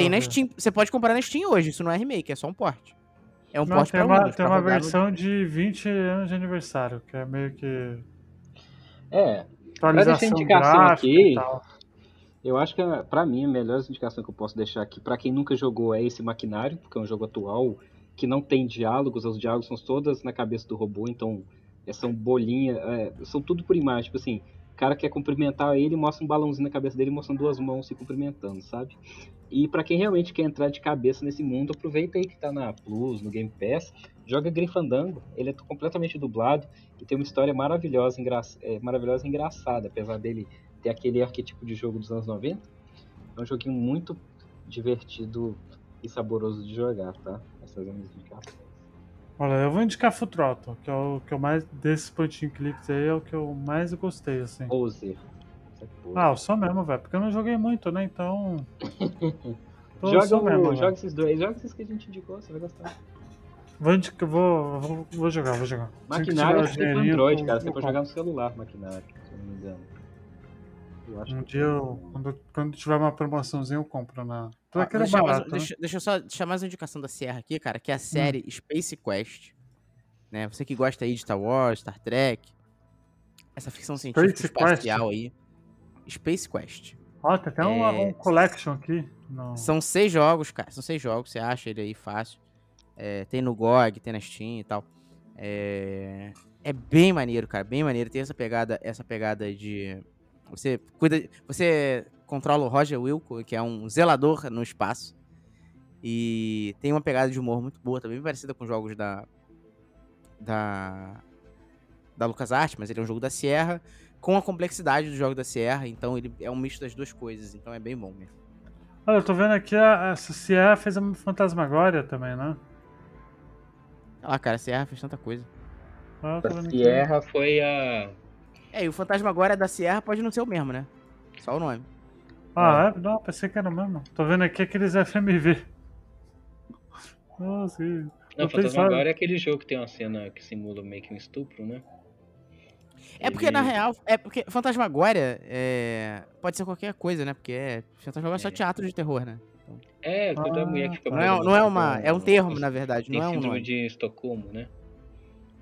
Tem na ver. Steam, você pode comprar na Steam hoje, isso não é remake, é só um porte. É um Não, porte tem pra uma, Windows, tem pra uma no- versão de 20 anos de aniversário, que é meio que É, atualização indicação gráfica aqui, e tal. eu acho que pra mim a melhor indicação que eu posso deixar aqui, pra quem nunca jogou, é esse Maquinário, porque é um jogo atual que não tem diálogos, os diálogos são todas na cabeça do robô, então é, são bolinha, é, são tudo por imagem, tipo assim, o cara quer cumprimentar ele, mostra um balãozinho na cabeça dele, mostrando duas mãos se cumprimentando, sabe? E pra quem realmente quer entrar de cabeça nesse mundo, aproveita aí que tá na Plus, no Game Pass, joga Grifandango, ele é completamente dublado e tem uma história maravilhosa, engra... é, maravilhosa e engraçada, apesar dele ter aquele arquétipo de jogo dos anos 90. É um joguinho muito divertido e saboroso de jogar, tá? Essas as minhas indicações. Olha, eu vou indicar Full Throttle, que é o que eu mais. Desses point and clicks aí é o que eu mais gostei, assim. Pose. É. Ah, eu sou mesmo, velho, porque eu não joguei muito, né? Então. Tô joga, o- mesmo, joga esses dois, joga esses que a gente indicou, você vai gostar. Vou, indicar, vou, vou, vou jogar, vou jogar. Maquinário tiver é dinheirinho, Android, cara. Você pode jogar no celular, maquinário, se eu não me engano. Eu Um dia eu, quando, quando tiver uma promoçãozinha, eu compro na. Aquilo é deixa, mais- barato. né? deixa- deixa eu só deixar mais uma indicação da Sierra aqui, cara, Hum. que é a série Space Quest. Né? Você que gosta aí de Star Wars, Star Trek, essa ficção científica Space espacial aí. Space Quest. Ó, tem até É, um collection aqui. No... São seis jogos, cara. São seis jogos, você acha ele aí fácil. É, tem no GOG, tem na Steam e tal. É, é bem maneiro, cara. Bem maneiro. Tem essa pegada, essa pegada de. Você cuida. Você controla o Roger Wilco, que é um zelador no espaço. E tem uma pegada de humor muito boa, também parecida com jogos da. Da. Da LucasArts, mas ele é um jogo da Sierra, com a complexidade do jogo da Sierra, então ele é um misto das duas coisas, então é bem bom mesmo. Olha, eu tô vendo aqui, a, essa Sierra fez a Fantasmagória também, né? Olha lá, cara, a Sierra fez tanta coisa. Ah, A aqui. Sierra foi a. É, e o fantasma agora é da Sierra, pode não ser o mesmo, né? Só o nome. Ah, é? Não, pensei que era o mesmo. Tô vendo aqui aqueles FMV. Nossa, que- Não, Fantasma agora é aquele jogo que tem uma cena que simula meio que um estupro, né? É porque, na real, é porque Fantasmagória é... pode ser qualquer coisa, né? Porque é... Fantasmagória é só É. teatro de terror, né? É, toda Ah, mulher que fica Não é, não é uma... É um termo, na verdade, não é um síndrome nome. de Estocolmo, né?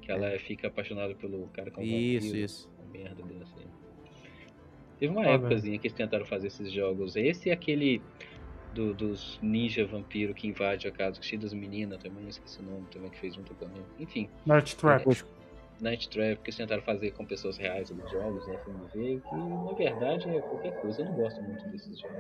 Que ela fica apaixonada pelo cara com Isso, vampiro. isso. Uma merda dessa aí. Teve uma Ah, épocazinha que eles tentaram fazer esses jogos. Esse e aquele do- dos ninja vampiro que invade a casa, cheio das meninas também, esqueci o nome também, que fez junto com Enfim, Night Trap. Night Trap, que eles tentaram fazer com pessoas reais dos jogos, né, FMV, que na verdade é qualquer coisa. Eu não gosto muito desses jogos.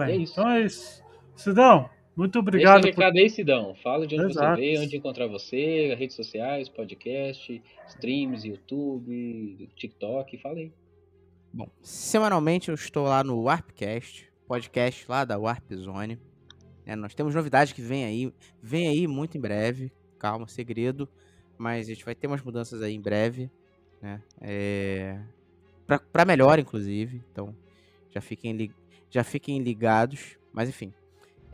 Aí. É isso. Então é isso. Sidão, muito Deixa o obrigado por recado aí, Sidão. Fala de onde Exato. você veio, onde encontrar você, redes sociais, podcast, streams, YouTube, TikTok, fala aí. Bom, semanalmente eu estou lá no Warpcast, podcast lá da Warp Zone. né? nós temos novidades que vem aí, vem aí muito em breve. Calma, segredo. Mas a gente vai ter umas mudanças aí em breve, né? É... Pra, pra melhor, inclusive. Então, já fiquem, li- já fiquem ligados. Mas enfim.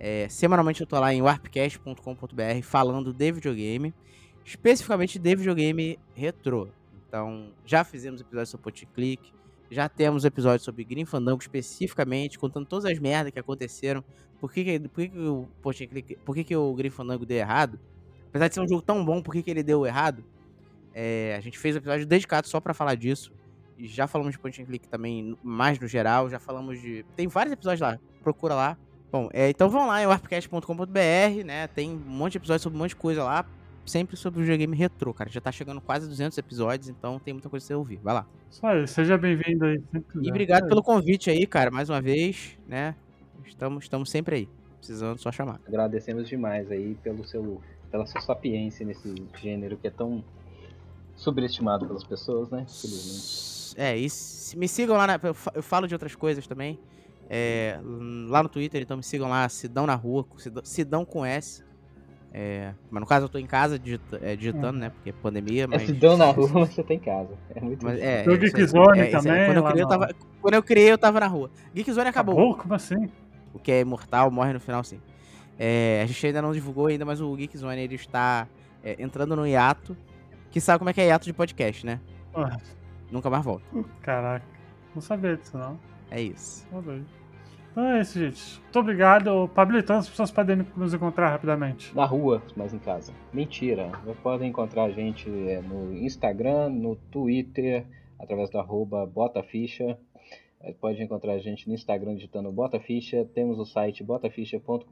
É, semanalmente eu tô lá em warpcast.com.br falando de videogame. Especificamente de videogame retrô. Então, já fizemos episódios sobre Point and Click. Já temos episódios sobre Green Fandango especificamente, contando todas as merdas que aconteceram. Por que, por que, que o Point Click, por que, que o Green Fandango deu errado? Apesar de ser um jogo tão bom, por que, que ele deu errado? É, a gente fez um episódio dedicado só pra falar disso. E já falamos de Point and Click também, mais no geral. Já falamos de. Tem vários episódios lá, procura lá. Bom, é, então vão lá em warpcast.com.br, né? Tem um monte de episódios sobre um monte de coisa lá. Sempre sobre o videogame retrô, cara. Já tá chegando quase 200 episódios, então tem muita coisa pra você ouvir. Vai lá. Isso aí, seja bem-vindo aí. E obrigado É pelo convite aí, cara, mais uma vez, né? Estamos, estamos sempre aí. Precisando só chamar. Agradecemos demais aí pelo seu, pela sua sapiência nesse gênero que é tão subestimado pelas pessoas, né? Infelizmente. É, e se- me sigam lá, na, eu falo de outras coisas também. É, lá no Twitter, então me sigam lá, Sidão na rua, Sidão, Sidão com S. É, mas no caso eu tô em casa digita- é, digitando, né? Porque é pandemia, É mas. se dão na rua, mas você tá em casa. É muito mas bom. é, Tem o é. Geekzone É, também, Quando eu, criei, eu tava, quando eu criei, eu tava na rua. Geekzone acabou. Acabou? Como assim? O que é imortal morre no final, sim. É, a gente ainda não divulgou ainda, mas o Geekzone ele está é, entrando no hiato. Que sabe como é que é hiato de podcast, né? Ah, Nunca mais volta. caraca. Não sabia disso, não. É isso. Tá bem. Então é isso, gente. Muito obrigado. Pablito, as pessoas podem nos encontrar rapidamente. Na rua, mas em casa. Mentira. Vocês podem encontrar a gente é, no Instagram, no Twitter, através do arroba botaficha. Pode encontrar a gente no Instagram digitando botaficha. Temos o site botaficha.com.br.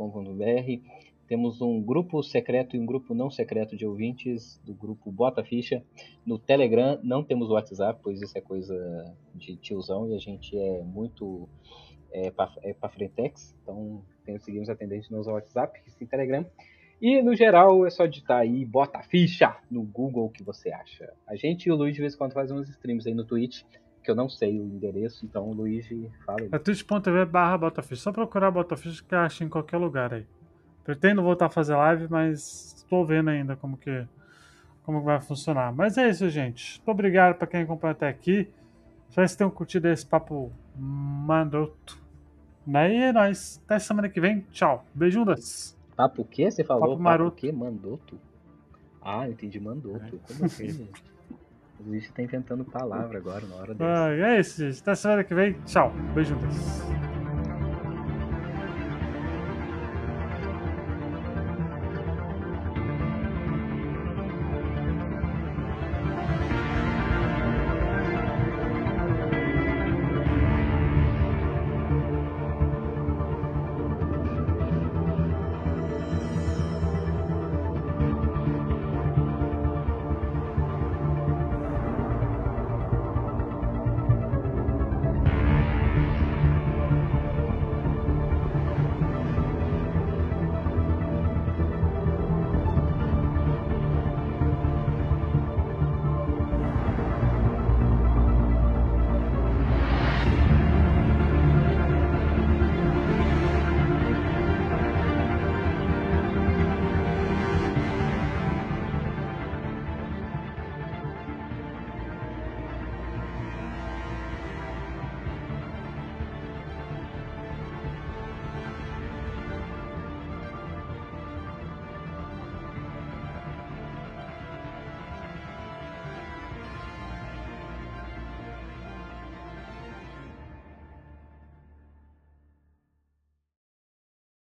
Temos um grupo secreto e um grupo não secreto de ouvintes do grupo Bota Ficha. No Telegram não temos WhatsApp, pois isso é coisa de tiozão e a gente é muito é, pra, é frentex. Então tem- seguimos a tendência de não usar o WhatsApp, Telegram. E no geral é só digitar aí Bota Ficha no Google o que você acha. A gente e o Luiz de vez em quando faz uns streams aí no Twitch, que eu não sei o endereço, então o Luiz fala aí. É twitch.tv barra. Só procurar Botafish que acha em qualquer lugar aí. Pretendo voltar a fazer live, mas estou vendo ainda como que, como vai funcionar. Mas é isso, gente. Muito obrigado para quem acompanhou até aqui. Espero que vocês tenham curtido esse papo mandoto. E é nóis. Até semana que vem. Tchau. Beijundas. Papo o quê? Você falou? Papo Papo, maroto. o quê? Mandoto? Ah, entendi mandoto. Como assim, gente? O Luiz tá inventando palavra agora na hora dessa. Ah, é isso, gente. Até semana que vem. Tchau. Beijundas.